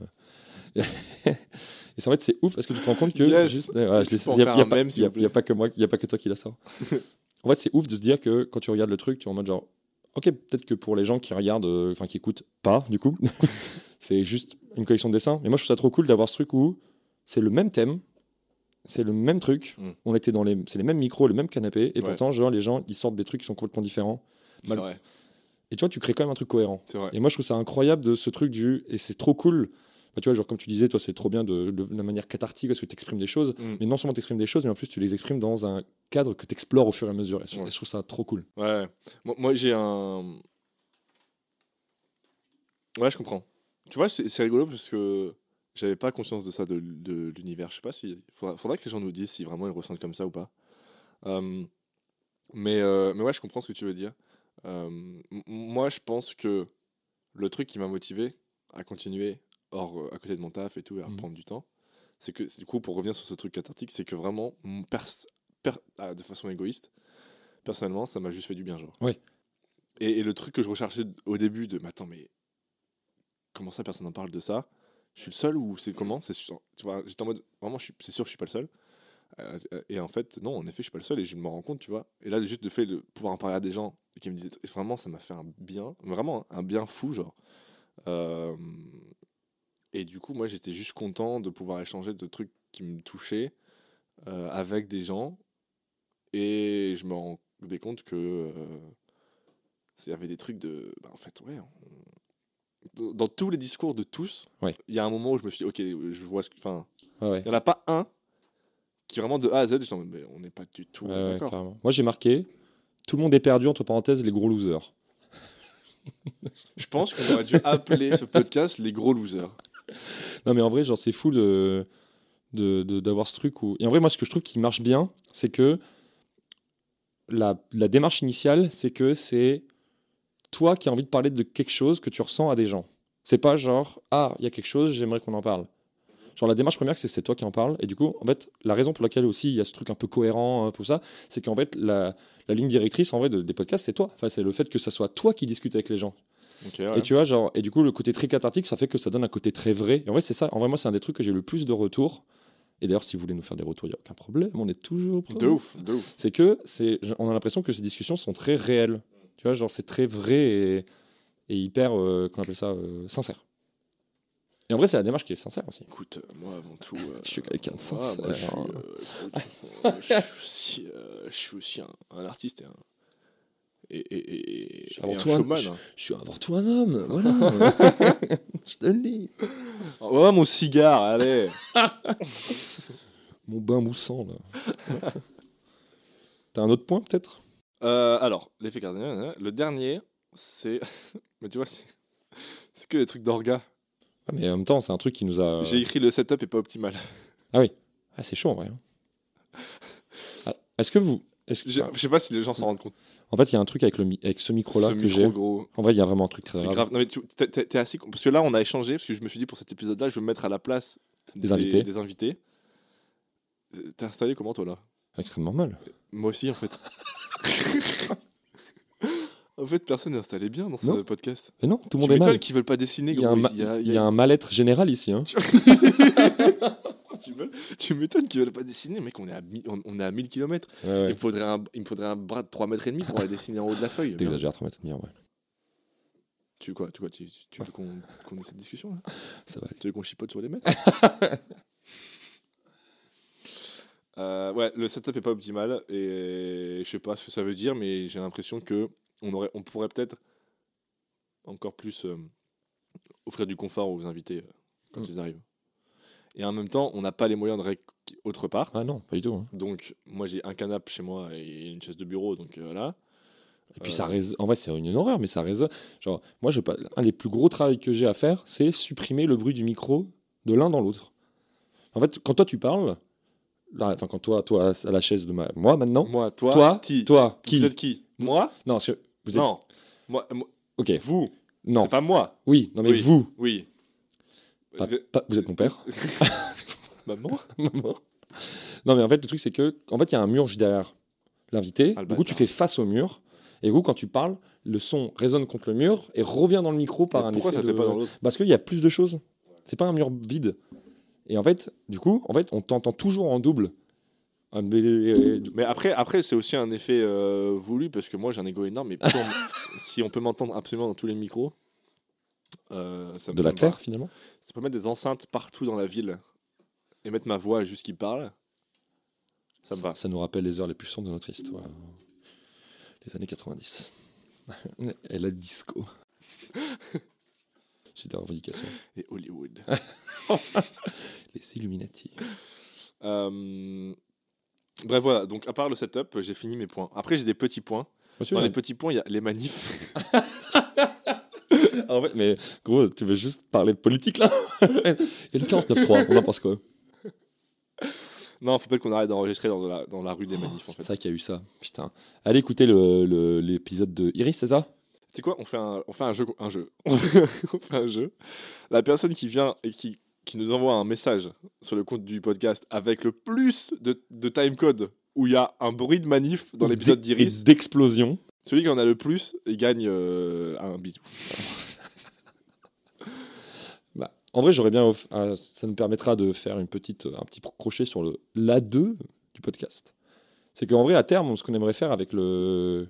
Et c'est en fait, c'est ouf parce que tu te rends compte que. Yes. juste- ouais, voilà, je Tu l'ai- peux en y a- pas- a- a que moi, il y a pas que toi qui la sort. en fait, c'est ouf de se dire que quand tu regardes le truc, tu es en mode genre, ok, peut-être que pour les gens qui regardent, euh, enfin, qui écoutent pas, du coup, c'est juste une collection de dessins. Mais moi, je trouve ça trop cool d'avoir ce truc où c'est le même thème, c'est le même truc. Mm. On était dans les, c'est les mêmes micros, le même canapé, et Ouais. pourtant, genre, les gens, ils sortent des trucs qui sont complètement différents. C'est mal- vrai. Et tu vois, tu crées quand même un truc cohérent. Et moi, je trouve ça incroyable de ce truc du. Et c'est trop cool. Bah, tu vois, genre, comme tu disais, toi, c'est trop bien de, de la manière cathartique parce que tu exprimes des choses. Mm. Mais non seulement tu exprimes des choses, mais en plus, tu les exprimes dans un cadre que tu explores au fur et à mesure. Et je, Ouais. et je trouve ça trop cool. Ouais. Moi, moi, j'ai un. Ouais, je comprends. Tu vois, c'est rigolo parce que j'avais pas conscience de ça, de, de l'univers. Je sais pas si. Faudra, faudra que les gens nous disent si vraiment ils ressentent comme ça ou pas. Euh, mais, euh, mais ouais, je comprends ce que tu veux dire. Euh, m- moi, je pense que le truc qui m'a motivé à continuer hors, euh, à côté de mon taf et tout, et à Mhm. prendre du temps, c'est que, du coup, pour revenir sur ce truc cathartique, c'est que vraiment, pers- per- ah, de façon égoïste, personnellement, ça m'a juste fait du bien, genre. Ouais. Et, et le truc que je recherchais au début de, mais attends, mais comment ça, personne n'en parle de ça? Je suis le seul ou c'est comment? C'est. Tu vois, j'étais en mode, vraiment, je suis- c'est sûr, je suis pas le seul. Euh, et en fait, non, en effet, je suis pas le seul et je me rends compte, tu vois. Et là, juste le fait de pouvoir en parler à des gens qui me disaient, vraiment, ça m'a fait un bien, vraiment un bien fou, genre. Euh, et du coup, moi, j'étais juste content de pouvoir échanger de trucs qui me touchaient euh, avec des gens. Et je me rendais compte que euh, il y avait des trucs de. bah, en fait, ouais. on- Dans, tous les discours de tous, il Ouais. y a un moment où je me suis dit, ok, je vois ce que. Enfin, Ouais, ouais. il n'y en a pas un qui vraiment de A à Z, je mode, mais on n'est pas du tout d'accord. Moi, j'ai marqué tout le monde est perdu, entre parenthèses, les gros losers. je pense qu'on aurait dû appeler ce podcast les gros losers. Non, mais en vrai, genre, c'est fou de d'avoir ce truc où. Et en vrai, moi, ce que je trouve qui marche bien, c'est que la, la démarche initiale, c'est que c'est toi qui as envie de parler de quelque chose que tu ressens à des gens. C'est pas genre, ah, il y a quelque chose, j'aimerais qu'on en parle. Genre, la démarche première, c'est c'est toi qui en parles. Et du coup, en fait, la raison pour laquelle aussi il y a ce truc un peu cohérent, hein, pour ça, c'est qu'en fait, la, la ligne directrice, en vrai, de- des podcasts, c'est toi. Enfin, c'est le fait que ça soit toi qui discutes avec les gens. Ouais. Et tu vois, genre, et du coup, le côté très cathartique, ça fait que ça donne un côté très vrai. Et en vrai, c'est ça. En vrai, moi, c'est un des trucs que j'ai le plus de retours. Et d'ailleurs, si vous voulez nous faire des retours, il n'y a aucun problème. On est toujours. de preneurs. ouf, de ouf. C'est que, c'est, on a l'impression que ces discussions sont très réelles. Tu vois, genre, c'est très vrai et, et hyper, euh, qu'on appelle ça, euh, sincère. Et en vrai, c'est la démarche qui est sincère aussi. Écoute, euh, moi avant tout. euh, Je suis quelqu'un de moi, sincère. moi, je, suis, euh, écoute, euh, je suis aussi, euh, je suis aussi un, un artiste et un. Et, et, et, Je suis et avant un tout un- showman. je, hein. je suis avant tout un homme, voilà. je te le dis. Ouais, mon cigare, allez Mon bain moussant, là. T'as un autre point, peut-être? Euh, alors, l'effet cardinal, le dernier, c'est. Mais tu vois, c'est. C'est que des trucs d'orga. Ah, Mais en même temps, c'est un truc qui nous a... J'ai écrit le setup est pas optimal. Ah, c'est chaud, en vrai. hein. Ah, Est-ce que vous... est-ce que- Je je sais pas si les gens s'en rendent compte. En fait, il y a un truc avec, le avec ce micro-là que micro j'ai. gros. En vrai, il y a vraiment un truc très C'est grave. grave. Non, mais tu t'es- assez Parce que là, on a échangé, parce que je me suis dit pour cet épisode-là, je vais me mettre à la place Des invités. Des invités. T'es installé comment, toi, là? Extrêmement mal. Moi aussi, en fait. en fait, personne n'est installé bien dans ce Non. podcast. Mais non, tout le Tu monde est mal. qu'ils veulent pas dessiner. Il y ma- y a- y y a un mal-être général ici. Hein. Tu tu m'étonnes qu'ils veulent pas dessiner, mec. On est à, on, on est à 1000 km. Ouais, Il, ouais. me faudrait un, il me faudrait un bras de 3 mètres et demi pour aller dessiner en haut de la feuille. T'exagères, 3 mètres et demi, en vrai. Tu quoi, tu, quoi, tu, tu veux qu'on ait cette discussion là? Ça va aller. Tu veux qu'on chipote sur les mètres? Euh, Ouais, le setup est pas optimal et je sais pas ce que ça veut dire, mais j'ai l'impression que on, aurait, on pourrait peut-être encore plus euh, offrir du confort aux invités euh, quand Mm. ils arrivent. Et en même temps, on n'a pas les moyens de rec autre part. Ah non, pas du tout. hein. Donc, moi j'ai un canapé chez moi et une chaise de bureau, donc euh, voilà. Et puis Euh, ça résonne. En vrai, c'est une horreur, mais ça résonne. Genre, moi, je un des plus gros travaux que j'ai à faire, c'est supprimer le bruit du micro de l'un dans l'autre. En fait, quand toi tu parles, là, enfin, quand toi, toi, à la chaise de ma... moi maintenant, Moi, toi, toi, qui? toi, qui? Vous êtes qui? Moi? Non, c'est- vous êtes. Non. Moi, moi- Ok, vous. non. C'est pas moi. Oui, non, mais Oui. vous, Oui. Euh, vous êtes mon père. Maman? Maman. non, mais en fait, le truc, c'est que, en fait, il y a un mur juste derrière l'invité. Ah, du coup, tu fais face au mur. Et du coup, quand tu parles, le son résonne contre le mur et revient dans le micro par Mais un Pourquoi effet ça de- fait pas dans Parce qu'il y a plus de choses. C'est pas un mur vide. Et en fait, du coup, en fait, on t'entend toujours en double. Ah, mais- Mais après, après c'est aussi un effet euh, voulu parce que moi j'ai un ego énorme. Mais si on peut m'entendre absolument dans tous les micros, euh, ça me De la terre, finalement. Ça peut mettre des enceintes partout dans la ville et mettre ma voix juste qui parle. Ça me va. Ça nous rappelle les heures les plus sombres de notre histoire. Les années 90. Et la disco. J'ai des revendications. Et Hollywood. Les Illuminati. Euh, Bref, voilà. Donc, à part le setup, j'ai fini mes points. Après, j'ai des petits points. Monsieur, Dans les petits points, il y a les manifs. Mais gros, tu veux juste parler de politique là? Et le 49.3, on en pense quoi? Non, faut pas qu'on arrête d'enregistrer dans la, dans la rue des manifs, en C'est ça qu'il y a eu ça. Putain. Allez écouter le- le- l'épisode de Iris, c'est ça? C'est quoi? On fait, un, on fait un jeu. Un jeu. on fait un jeu. La personne qui vient et qui, qui nous envoie un message sur le compte du podcast avec le plus de, de timecode où il y a un bruit de manif dans l'épisode D'e- d'Iris, D'explosion. celui qui en a le plus, il gagne euh, un bisou. En vrai, j'aurais bien. euh, ça nous permettra de faire une petite, un petit crochet sur le l'A2 du podcast. C'est qu'en vrai, à terme, ce qu'on aimerait faire avec le.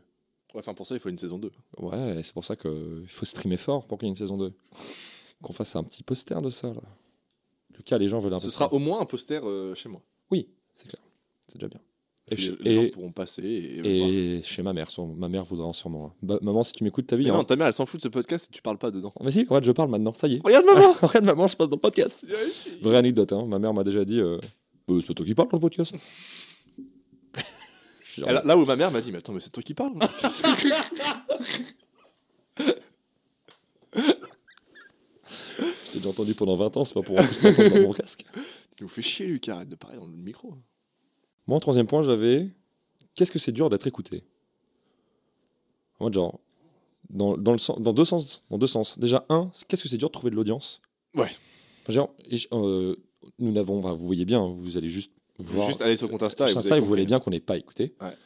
Ouais, enfin, pour ça, il faut une saison 2. Ouais, c'est pour ça qu'il faut streamer fort pour qu'il y ait une saison 2. Qu'on fasse un petit poster de ça, là. Lucas, les gens veulent un Ce sera au moins un poster euh, chez moi. Oui, c'est clair. C'est déjà bien. Et, les, gens pourront passer et, et chez ma mère, son- ma mère voudra en sûrement. un. Bah, maman, si tu m'écoutes, vu Mais hein. non, ta mère, elle s'en fout de ce podcast et tu parles pas dedans. Mais si, regarde, je parle maintenant, ça y est. Regarde maman regarde, maman, je passe dans le podcast. Vraie anecdote, hein. ma mère m'a déjà dit euh, Euh, C'est pas toi qui parles dans le podcast genre, Là où ma mère m'a dit, mais attends, mais c'est toi qui parles Je t'ai déjà entendu pendant 20 ans, c'est pas pour en plus t'entendre dans mon casque. Tu nous fais chier, Lucas, arrête de parler dans le micro. Moi, en troisième point, j'avais Qu'est-ce que c'est dur d'être écouté? En mode, genre, dans, dans, le sens, dans, deux sens, dans deux sens. Déjà, un, qu'est-ce que c'est dur de trouver de l'audience? Ouais. Genre, et euh, nous n'avons, vous voyez bien, vous allez juste voir. Juste aller sur le compte Insta et vous, Insta, avez et vous voyez bien qu'on n'est pas écouté. Ouais.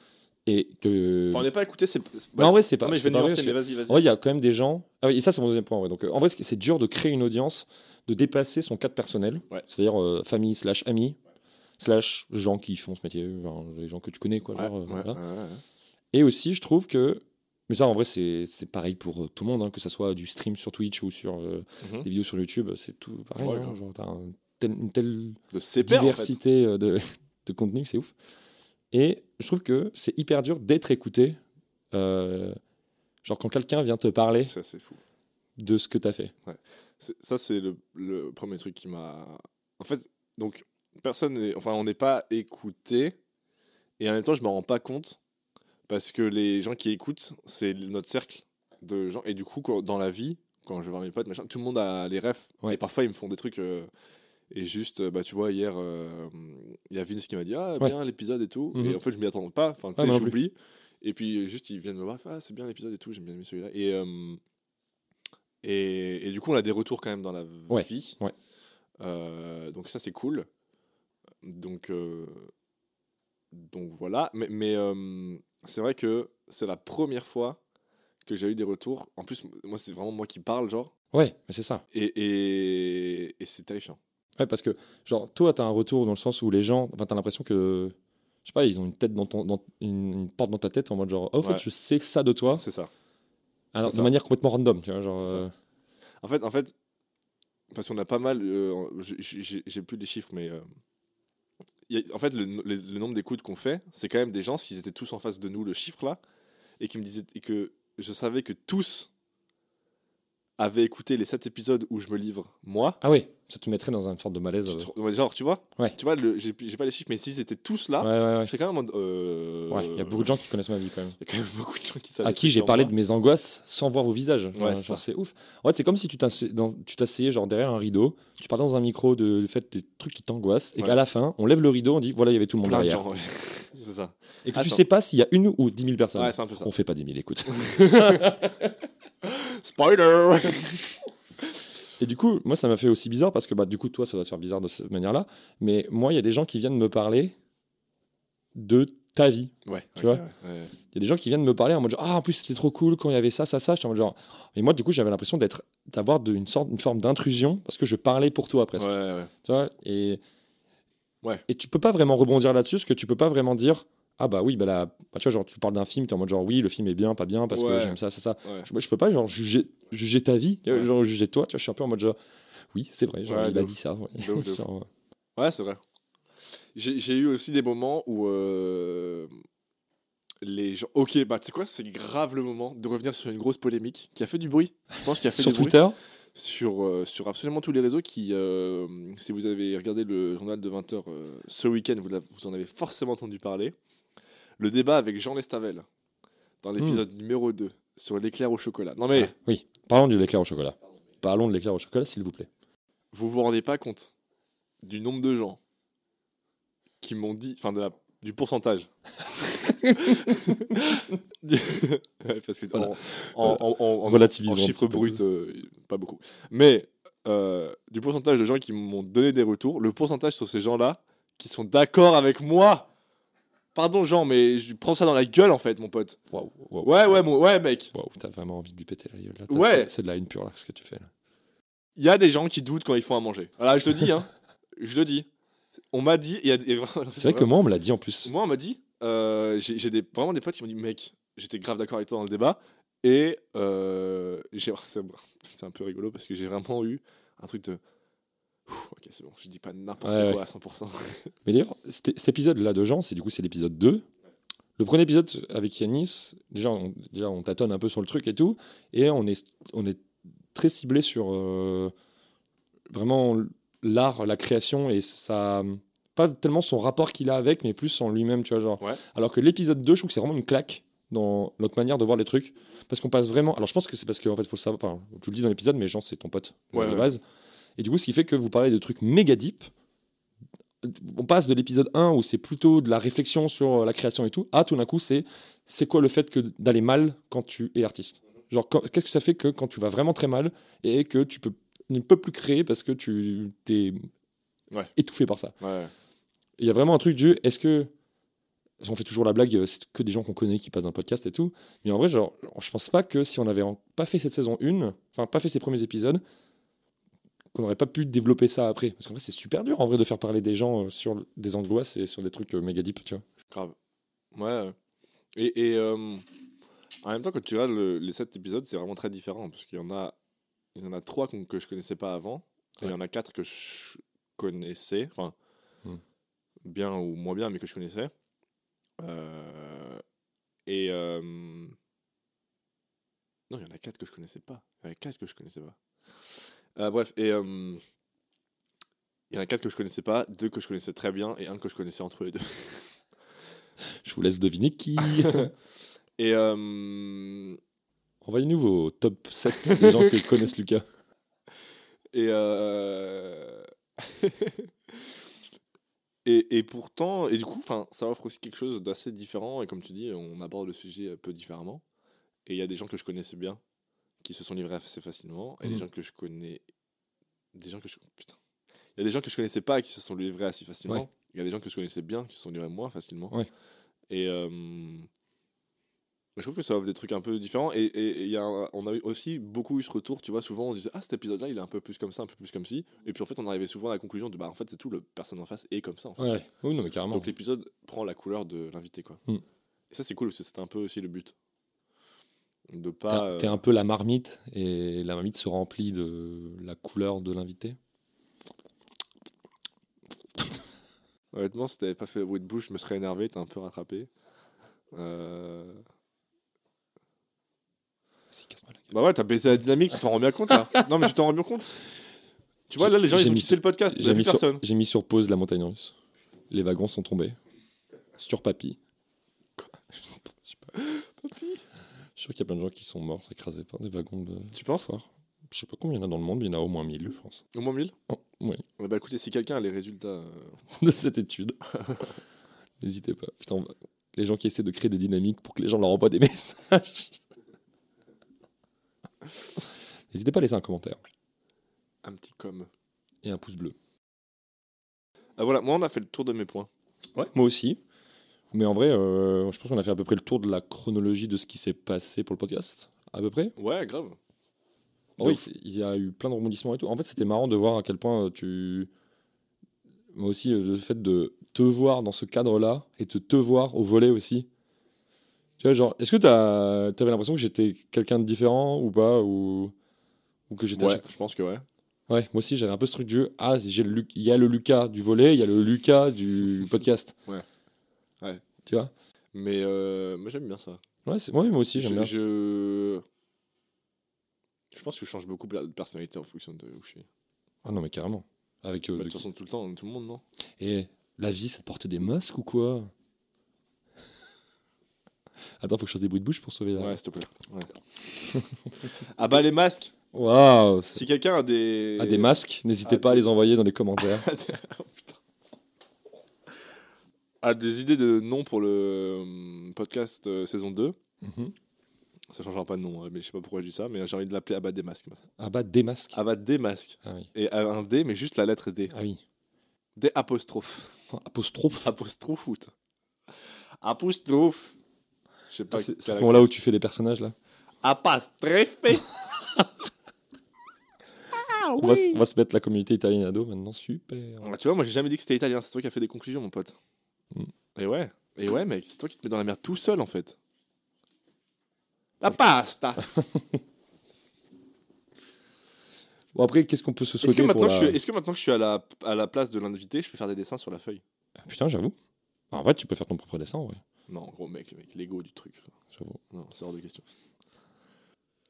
Et que. Enfin, on n'est pas écouté, c'est. Mais en vrai, c'est pas. Non, mais je vais vrai, nuancer, mais vas-y, vas-y. En vrai, il y a quand même des gens. Ah oui, et ça, c'est mon deuxième point. ouais. Donc, euh, en vrai, c'est dur de créer une audience, de dépasser son cadre personnel, Ouais. c'est-à-dire euh, famille slash amis slash gens qui font ce métier, enfin, les gens que tu connais, quoi. Ouais, genre, euh, ouais, voilà. ouais, ouais. Et aussi, je trouve que Mais ça, en vrai, c'est pareil pour euh, tout le monde, hein, que ça soit du stream sur Twitch ou sur euh, Mhm. des vidéos sur YouTube, c'est tout pareil. Ouais, hein, genre, un tel- une telle en fait. diversité de, de contenu, c'est ouf. Et je trouve que c'est hyper dur d'être écouté. euh, genre quand quelqu'un vient te parler Ça, c'est fou. de ce que tu as fait. C'est- Ça, c'est le, le premier truc qui m'a. En fait, donc, personne n'est. Enfin, on n'est pas écouté. Et en même temps, je me rends pas compte. Parce que les gens qui écoutent, c'est notre cercle de gens. Et du coup, quand- dans la vie, quand je vais voir mes potes, machin, tout le monde a les refs. Ouais. Et parfois, ils me font des trucs. euh, et juste, euh, bah, tu vois, hier, euh, il y a Vince qui m'a dit Ah, Ouais. bien l'épisode et tout. Mhm. Et en fait, je m'y attends pas. Enfin, tu Ouais, sais, j'oublie. Et puis, juste, ils viennent me voir Ah, c'est bien l'épisode et tout. J'aime bien aimé celui-là. Et. euh, et, et du coup, on a des retours quand même dans la Ouais, vie. donc ça, c'est cool. Donc, euh, donc voilà. Mais, mais euh, c'est vrai que c'est la première fois que j'ai eu des retours. En plus, moi, c'est vraiment moi qui parle, genre. Ouais, mais c'est ça. Et, et, et c'est terrifiant. Ouais, parce que, genre, toi, tu as un retour dans le sens où les gens, enfin, tu as l'impression que, je sais pas, ils ont une tête dans ton, dans, une, une porte dans ta tête en mode genre, oh, en fait, je sais ça de toi, C'est ça. alors de ça. manière complètement random, tu vois, genre. Euh, En fait, en fait parce qu'on a pas mal. euh, j'ai- plus les chiffres, mais. euh, en fait, le nombre d'écoutes qu'on fait, c'est quand même des gens, s'ils étaient tous en face de nous, le chiffre là, et qui me disaient. Et que je savais que tous avaient écouté les 7 épisodes où je me livre, moi. Ah oui, ça te mettrait dans une sorte de malaise. euh. genre, tu vois Ouais. Tu vois, j'ai pas les chiffres, mais s'ils étaient tous là, Ouais, ouais, j'étais quand même en mode. euh, Ouais, il y a beaucoup de gens qui connaissent ma vie quand même. Il y a quand même beaucoup de gens qui savent. À qui j'ai parlé de mes angoisses sans voir vos visages. Ouais, c'est ouf. En fait, c'est comme si tu t'asseyais genre derrière un rideau, tu parlais dans un micro de, du fait des trucs qui t'angoissent, et qu'à la fin, on lève le rideau, on dit voilà, il y avait tout le monde plein derrière. c'est ça. Et que tu sais pas s'il y a une ou dix mille personnes. Ouais, c'est un peu ça. on fait pas dix mille écoutes. Spoiler Et du coup, moi, ça m'a fait aussi bizarre parce que, bah, du coup, toi, ça doit te faire bizarre de cette manière-là. Mais moi, il y a des gens qui viennent me parler de ta vie. Ouais, Tu vois ouais, ouais. Il y a des gens qui viennent me parler en mode genre, ah, en plus, c'était trop cool quand il y avait ça, ça, ça. J'étais en mode genre. Et moi, du coup, j'avais l'impression d'être, d'avoir une sorte, une forme d'intrusion parce que je parlais pour toi presque. Ouais. Tu vois et, Ouais. et tu peux pas vraiment rebondir là-dessus parce que tu peux pas vraiment dire, ah, bah oui, bah là, bah, tu vois, genre, tu parles d'un film, tu es en mode genre, oui, le film est bien, pas bien parce que j'aime ça, ça, ça. Ouais. Je, moi, je peux pas genre juger, juger ta vie, Ouais. genre juger toi. Tu vois, je suis un peu en mode genre, oui, c'est vrai, genre, il de a ouf. dit ça. ouais. C'est vrai. J'ai eu aussi des moments où euh, les gens. Ok, bah tu sais quoi, c'est grave le moment de revenir sur une grosse polémique qui a fait du bruit. Je pense qu'il a fait sur du bruit Twitter, sur, euh, sur absolument tous les réseaux. Qui, euh, si vous avez regardé le journal de 20h ce week-end, vous, vous en avez forcément entendu parler. Le débat avec Jean Lestavel dans l'épisode numéro 2 sur l'éclair au chocolat. Non mais Ah, oui, parlons de l'éclair au chocolat. Parlons de l'éclair au chocolat, s'il vous plaît. vous vous rendez pas compte du nombre de gens qui m'ont dit, enfin de la- du pourcentage. Parce que Voilà. en, en, en, en- peu bruts, euh, pas beaucoup. Mais euh, du pourcentage de gens qui m'ont donné des retours, le pourcentage sur ces gens-là qui sont d'accord avec moi. Pardon Jean, mais je prends ça dans la gueule en fait, mon pote. Waouh. Ouais, ouais, mon, ouais, mec. Waouh, t'as vraiment envie de lui péter la gueule là. Ouais. c'est- de la haine pure là, ce que tu fais là. Il y a des gens qui doutent quand ils font à manger. Voilà, je te dis, hein. je le dis. On m'a dit, C'est vrai que moi, on me l'a dit en plus. Moi, on m'a dit, euh, j'ai des, vraiment des potes qui m'ont dit, mec, j'étais grave d'accord avec toi dans le débat. Et euh, c'est un peu rigolo parce que j'ai vraiment eu un truc de. Ok, c'est bon, je dis pas n'importe Ouais, quoi à 100%. Mais d'ailleurs, cet épisode-là de Jean, c'est du coup c'est l'épisode 2. Le premier épisode avec Yanis, déjà on, déjà on tâtonne un peu sur le truc et tout, et on est, on est très ciblé sur euh, vraiment l'art, la création et ça. Pas tellement son rapport qu'il a avec, mais plus en lui-même, tu vois. Genre. Ouais. Alors que l'épisode 2, je trouve que c'est vraiment une claque dans notre manière de voir les trucs. Parce qu'on passe vraiment. Alors je pense que c'est parce qu'en fait, faut savoir. Enfin, tu le dis dans l'épisode, mais Jean, c'est ton pote Ouais, de ouais. base. Et du coup, ce qui fait que vous parlez de trucs méga deep. On passe de l'épisode 1 où c'est plutôt de la réflexion sur la création et tout, à tout d'un coup, c'est c'est quoi le fait que d'aller mal quand tu es artiste? Genre, qu'est-ce que ça fait que quand tu vas vraiment très mal et que tu peux, ne peux plus créer parce que tu t'es Ouais. étouffé par ça? Ouais. il y a vraiment un truc du est-ce que on fait toujours la blague euh, c'est que des gens qu'on connaît qui passent le podcast et tout mais en vrai genre je pense pas que si on avait en- pas fait cette saison 1 enfin pas fait ces premiers épisodes qu'on n'aurait pas pu développer ça après parce qu'en vrai c'est super dur en vrai de faire parler des gens euh, sur des angoisses et sur des trucs euh, méga deep tu vois Grave. Ouais. Et, et, euh, En même temps, quand tu le- les 7 épisodes, c'est vraiment très différent. Parce qu'il y en a, il y en a 3 que je connaissais pas avant. Et il y en a 4 que je connaissais. Enfin, Hmm. bien ou moins bien, mais que je connaissais. Euh, et. euh, non, il y en a 4 que je connaissais pas. Il y en a 4 que je connaissais pas. Euh, bref, et. euh, il y en a 4 que je connaissais pas, 2 que je connaissais très bien et un que je connaissais entre les deux. Je vous laisse deviner qui. Et. euh, Envoyez-nous vos top 7 des gens qui connaissent Lucas. Et, euh, et, et pourtant, et du coup, ça offre aussi quelque chose d'assez différent. Et comme tu dis, on aborde le sujet un peu différemment. Et il y a des gens que je connaissais bien qui se sont livrés assez facilement. Et des Mhm. gens que je connais. Des gens que je. Putain. Il y a des gens que je connaissais pas qui se sont livrés assez facilement. Ouais. Il y a des gens que je connaissais bien qui se sont livrés moins facilement. Ouais. Et. euh, je trouve que ça offre des trucs un peu différents. Et, et, et il y a un- on a aussi beaucoup eu ce retour. Tu vois, souvent on se disait Ah, cet épisode-là, il est un peu plus comme ça, un peu plus comme ci. Et puis en fait, on arrivait souvent à la conclusion de Bah, en fait, c'est tout, le personne en face est comme ça. En fait. Ouais. Oui, non, mais carrément. Donc l'épisode prend la couleur de l'invité, quoi. Mm. Et ça, c'est cool, parce que c'était un peu aussi le but. De T'es pas. un- T'es un peu la marmite et la marmite se remplit de la couleur de l'invité? euh, Honnêtement, si t'avais pas fait le bruit de bouche, je me serais énervé, t'es un peu rattrapé. Euh... Vas-y, casse-moi la gueule. Bah ouais, t'as baissé la dynamique, tu t'en rends bien compte là. non, mais tu t'en rends bien compte. Tu vois, là, les gens, ils ont mis quitté sur- le podcast, J'ai mis, sur, j'ai mis sur pause la montagne russe. Les wagons sont tombés. Sur papy. Je sais pas. Je suis sûr qu'il y a plein de gens qui sont morts écrasés par des wagons de Tu penses? phare. Je sais pas combien il y en a dans le monde, mais il y en a au moins 1000, je pense. Au moins 1000 Oh, oui, Ouais, Bah écoutez, si quelqu'un a les résultats. euh, de cette étude. N'hésitez pas. Putain, les gens qui essaient de créer des dynamiques pour que les gens leur envoient des messages. N'hésitez pas à laisser un commentaire Un petit com. et un pouce bleu. Ah voilà, moi on a fait le tour de mes points. Ouais, moi aussi. Mais en vrai, euh, je pense qu'on a fait à peu près le tour de la chronologie de ce qui s'est passé pour le podcast. À peu près. Ouais, grave. Oui, il y a eu plein de rebondissements et tout. En fait, c'était marrant de voir à quel point euh, tu. Moi aussi, euh, le fait de te voir dans ce cadre-là et de te voir au volet aussi. Tu vois, genre, est-ce que tu avais l'impression que j'étais quelqu'un de différent ou pas Ou, ou que j'étais. Ouais, chaque- je pense que ouais. Ouais, moi aussi, j'avais un peu ce truc du. Ah, j'ai le Lu- il y a le Lucas du volet, il y a le Lucas du podcast. Ouais. Tu vois Mais euh, moi j'aime bien ça. Ouais, c'est- ouais, moi aussi, j'aime je, bien. je... je pense que je change beaucoup de personnalité en fonction de où je suis. Ah non, mais carrément. Avec. euh, Bah, de toute façon, tout le temps, tout le monde, non? Et la vie, c'est de porter des masques ou quoi? Attends, faut que je fasse des bruits de bouche pour sauver la. Ouais, s'il te plaît. Ouais. ah bah les masques Waouh Si quelqu'un a des... À des masques, n'hésitez Ah, pas à les envoyer dans les commentaires. Oh, putain. A des idées de nom pour le euh, podcast euh, saison 2 Mhm. Ça changera pas de nom, hein, mais je sais pas pourquoi je dis ça, mais j'ai envie de l'appeler Abad des masques. Ah bah, des masques. Abad des masques. Ah oui. Et un D, mais juste la lettre D. Ah oui. D apostrophe. Apostrophe. Apostrophe ou t- Apostrophe. Je sais pas. Ah, c'est c'est quel ce moment-là où tu fais les personnages là. Apostrophe. on, va, se- on va se mettre la communauté italienne ado maintenant, super. Ah, Tu vois, moi j'ai jamais dit que c'était italien, c'est toi qui as fait des conclusions, mon pote. Et ouais, et ouais, mec, c'est toi qui te mets dans la merde tout seul en fait. La pasta Bon après, qu'est-ce qu'on peut se Est-ce que, souhaiter pour maintenant la... que je suis- est-ce que maintenant que je suis à la, à la place de l'invité, je peux faire des dessins sur la feuille? Ah, Putain, j'avoue. En vrai, tu peux faire ton propre dessin, ouais. Non, gros mec, mec l'ego du truc. J'avoue. Non, c'est hors de question.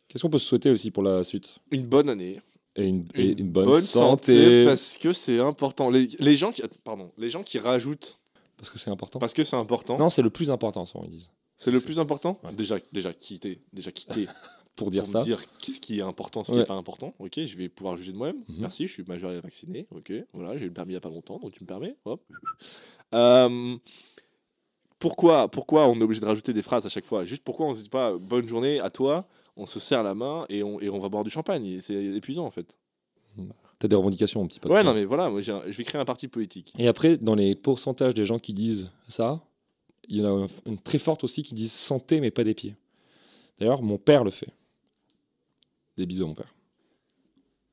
Qu'est-ce qu'on peut se souhaiter aussi pour la suite? Une bonne année. et une, et une bonne, santé. parce que c'est important. Les, les gens qui, pardon, les gens qui rajoutent Parce que c'est important. parce que c'est important, Non, c'est le plus important, souvent, ils disent. c'est le plus important. Ouais. Déjà, déjà quitté, déjà quitté. Pour dire pour ça. me dire ce qui est important, ce qui Ouais. n'est pas important. Ok, je vais pouvoir juger de moi-même. Mhm. Merci, je suis majeur et vacciné. Ok, voilà, j'ai eu le permis il n'y a pas longtemps, donc tu me permets. Hop. Euh, pourquoi, pourquoi on est obligé de rajouter des phrases à chaque fois? Juste pourquoi on ne se dit pas bonne journée à toi On se serre la main et on, et on va boire du champagne. C'est épuisant en fait. T'as des revendications, mon petit pote. Ouais, non, mais voilà, moi, un- je vais créer un parti politique. Et après, dans les pourcentages des gens qui disent ça, il y en a une très forte aussi qui disent santé, mais pas des pieds. D'ailleurs, mon père le fait. Des bisous, mon père.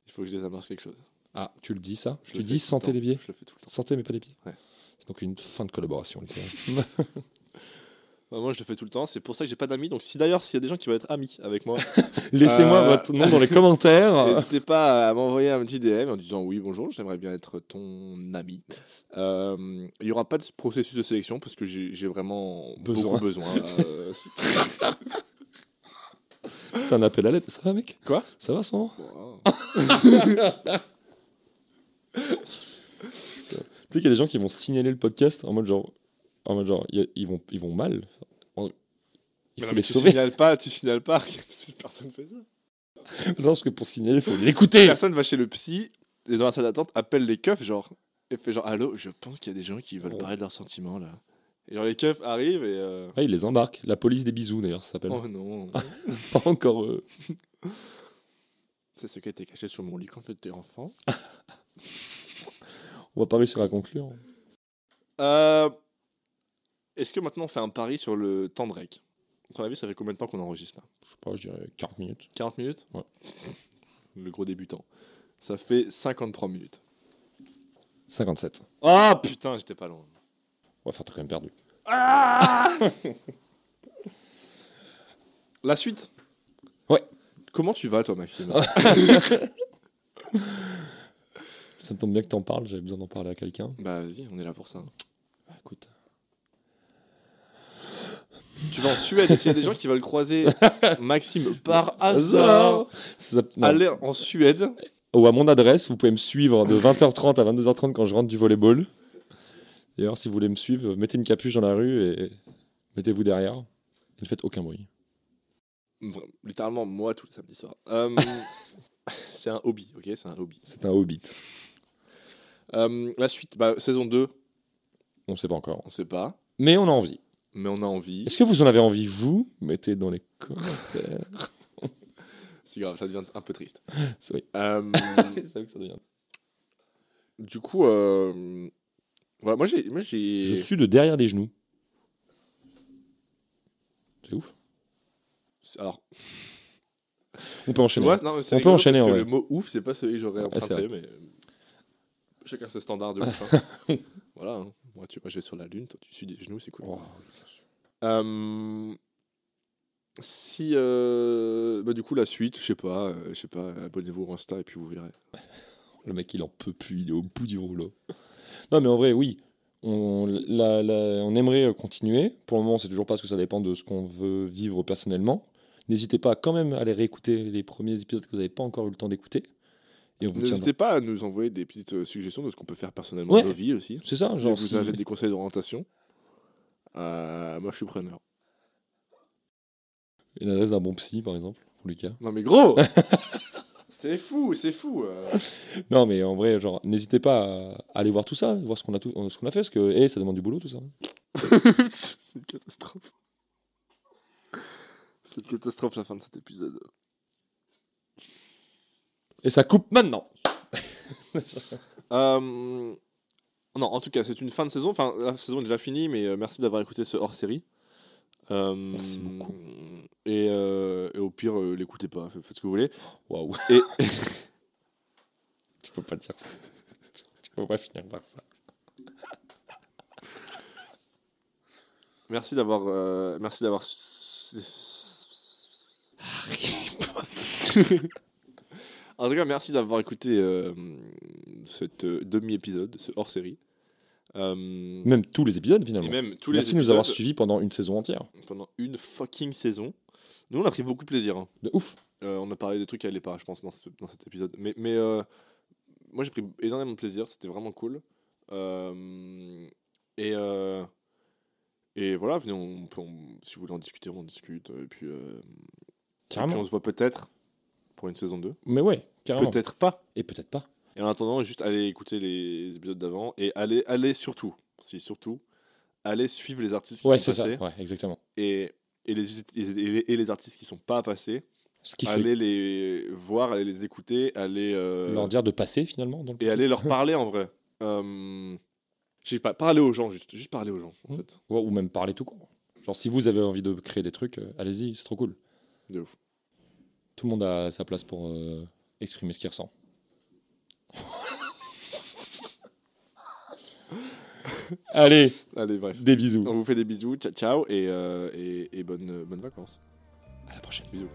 Il faut que je les amorce quelque chose. Ah, tu le dis ça Je Tu le dis santé des pieds Je le fais tout le temps. Santé, mais pas des pieds Ouais. C'est donc une fin de collaboration. Bah, moi, je le fais tout le temps. C'est pour ça que j'ai pas d'amis. Donc, si d'ailleurs, s'il y a des gens qui veulent être amis avec moi, Laissez-moi Euh, votre nom dans les commentaires. n'hésitez pas à m'envoyer un petit DM en disant oui, bonjour, j'aimerais bien être ton ami. Euh, Il y aura pas de processus de sélection parce que j'ai vraiment Besoin. besoin. Euh, c'est- C'est un appel à l'aide. Ça va, mec? Quoi? Ça va, ce moment Wow. Tu sais qu'il y a des gens qui vont signaler le podcast en mode genre. En mode genre, ils vont, ils vont mal. Il faut non, mais les tu sauver. signales pas, tu signales pas. Personne fait ça. Non, parce que pour signaler, il faut l'écouter. Personne va chez le psy et dans la salle d'attente appelle les keufs genre et fait genre allô, je pense qu'il y a des gens qui veulent parler de leurs sentiments là. Et genre les keufs arrivent et euh, Ah, ils les embarquent. La police des bisous, d'ailleurs, ça s'appelle. oh non, Pas encore euh, c'est ce qui a été caché sur mon lit quand j'étais enfant. On va pas réussir à conclure. Euh, Est-ce que maintenant on fait un pari sur le temps de rec? À ton avis, ça fait combien de temps qu'on enregistre là? Je sais pas, je dirais 40 minutes. 40 minutes? Ouais. Le gros débutant. Ça fait 53 minutes. 57. Ah putain, j'étais pas loin. Ouais, enfin, t'as quand même perdu. La suite? Ouais. Comment tu vas toi Maxime? Ça me tombe bien que t'en parles, j'avais besoin d'en parler à quelqu'un. Bah vas-y, on est là pour ça. Bah, écoute. Tu vas en Suède, et s'il y a des gens qui veulent croiser Maxime par hasard, allez en Suède. Ou à mon adresse, vous pouvez me suivre de 20h30 à 22h30 quand je rentre du volleyball. D'ailleurs, si vous voulez me suivre, mettez une capuche dans la rue et mettez-vous derrière. Et ne faites aucun bruit. Littéralement, moi, tous les samedis soirs. Euh, c'est un hobby, ok C'est un hobby. C'est un hobbit. Euh, la suite, bah, saison 2, On sait pas encore. on sait pas, Mais on a envie. Mais on a envie. Est-ce que vous en avez envie, vous? Mettez dans les commentaires. C'est grave, ça devient un peu triste. C'est vrai. Euh, ça devient. du coup, euh, voilà, moi j'ai. Moi, j'ai... Je suis de derrière des genoux. C'est ouf. Alors, On peut enchaîner. non, On peut enchaîner, parce que ouais. Le mot ouf, c'est pas celui que j'aurais Ah, emprunté, mais euh, chacun ses standards de ouf. hein. voilà, hein. Moi, tu, moi je vais sur la lune, toi tu suis des genoux, c'est cool. Oh, Euh, si euh, bah du coup la suite, je sais pas, euh, je sais pas, abonnez-vous au Insta et puis vous verrez. Le mec, il en peut plus, il est au bout du rouleau. Non, mais en vrai, oui. On, la- la- on aimerait continuer. Pour le moment, c'est toujours pas parce que ça dépend de ce qu'on veut vivre personnellement. N'hésitez pas quand même à aller réécouter les premiers épisodes que vous n'avez pas encore eu le temps d'écouter. Et on vous tiendra. N'hésitez pas à nous envoyer des petites euh, suggestions de ce qu'on peut faire personnellement Ouais. dans nos vies aussi. C'est ça, si genre vous si- avez des conseils d'orientation, euh, moi je suis preneur. Une adresse d'un bon psy, par exemple, pour Lucas. Non mais gros C'est fou, c'est fou euh. Non, mais en vrai, genre, n'hésitez pas à aller voir tout ça, voir ce qu'on a, tout, ce qu'on a fait, parce que eh, ça demande du boulot, tout ça. C'est une catastrophe. C'est une catastrophe la fin de cet épisode. Et ça coupe maintenant. Euh, Non, en tout cas, c'est une fin de saison. Enfin, la saison est déjà finie, mais euh, merci d'avoir écouté ce hors-série. Euh, Merci beaucoup. Et, euh, et au pire, euh, l'écoutez pas, faites ce que vous voulez. Waouh. Et Tu peux pas dire ça. tu peux pas finir par ça. merci d'avoir, euh, merci d'avoir. En tout cas, merci d'avoir écouté euh, cet euh, demi-épisode, ce hors-série. Euh, Même tous les épisodes, finalement. et même tous les Merci de nous avoir suivis pendant une saison entière. pendant une fucking saison. Nous, on a pris beaucoup de plaisir. hein. De ouf. Euh, on a parlé des trucs qui allaient pas, je pense, dans, ce- dans cet épisode. Mais, mais euh, moi, j'ai pris énormément de plaisir. C'était vraiment cool. Euh, et, euh, et voilà, venez, on, peut- on- si vous voulez en discuter, on en discute. Et puis, euh, et puis Carrément. on se voit peut-être pour une saison 2. Mais ouais, carrément. Peut-être pas. Et peut-être pas. Et en attendant, juste allez écouter les épisodes d'avant. Et allez, allez surtout, si surtout, allez suivre les artistes qui Ouais, sont c'est ça. passés. Ouais, exactement. Et, et, les, et, les, et les artistes qui sont pas passés. Ce qui fait allez les voir, allez les écouter, allez euh, leur dire de passer, finalement. Dans le et allez leur parler en vrai. Euh, je sais pas, parler aux gens juste, juste parler aux gens en fait. Ouais, ou même parler tout court. Genre, si vous avez envie de créer des trucs, euh, allez-y, c'est trop cool. De ouf. Tout le monde a sa place pour euh, exprimer ce qu'il ressent. Allez, Allez, bref. des bisous. On vous fait des bisous, ciao, ciao et, euh, et, et bonnes, bonnes vacances. À la prochaine. Bisous.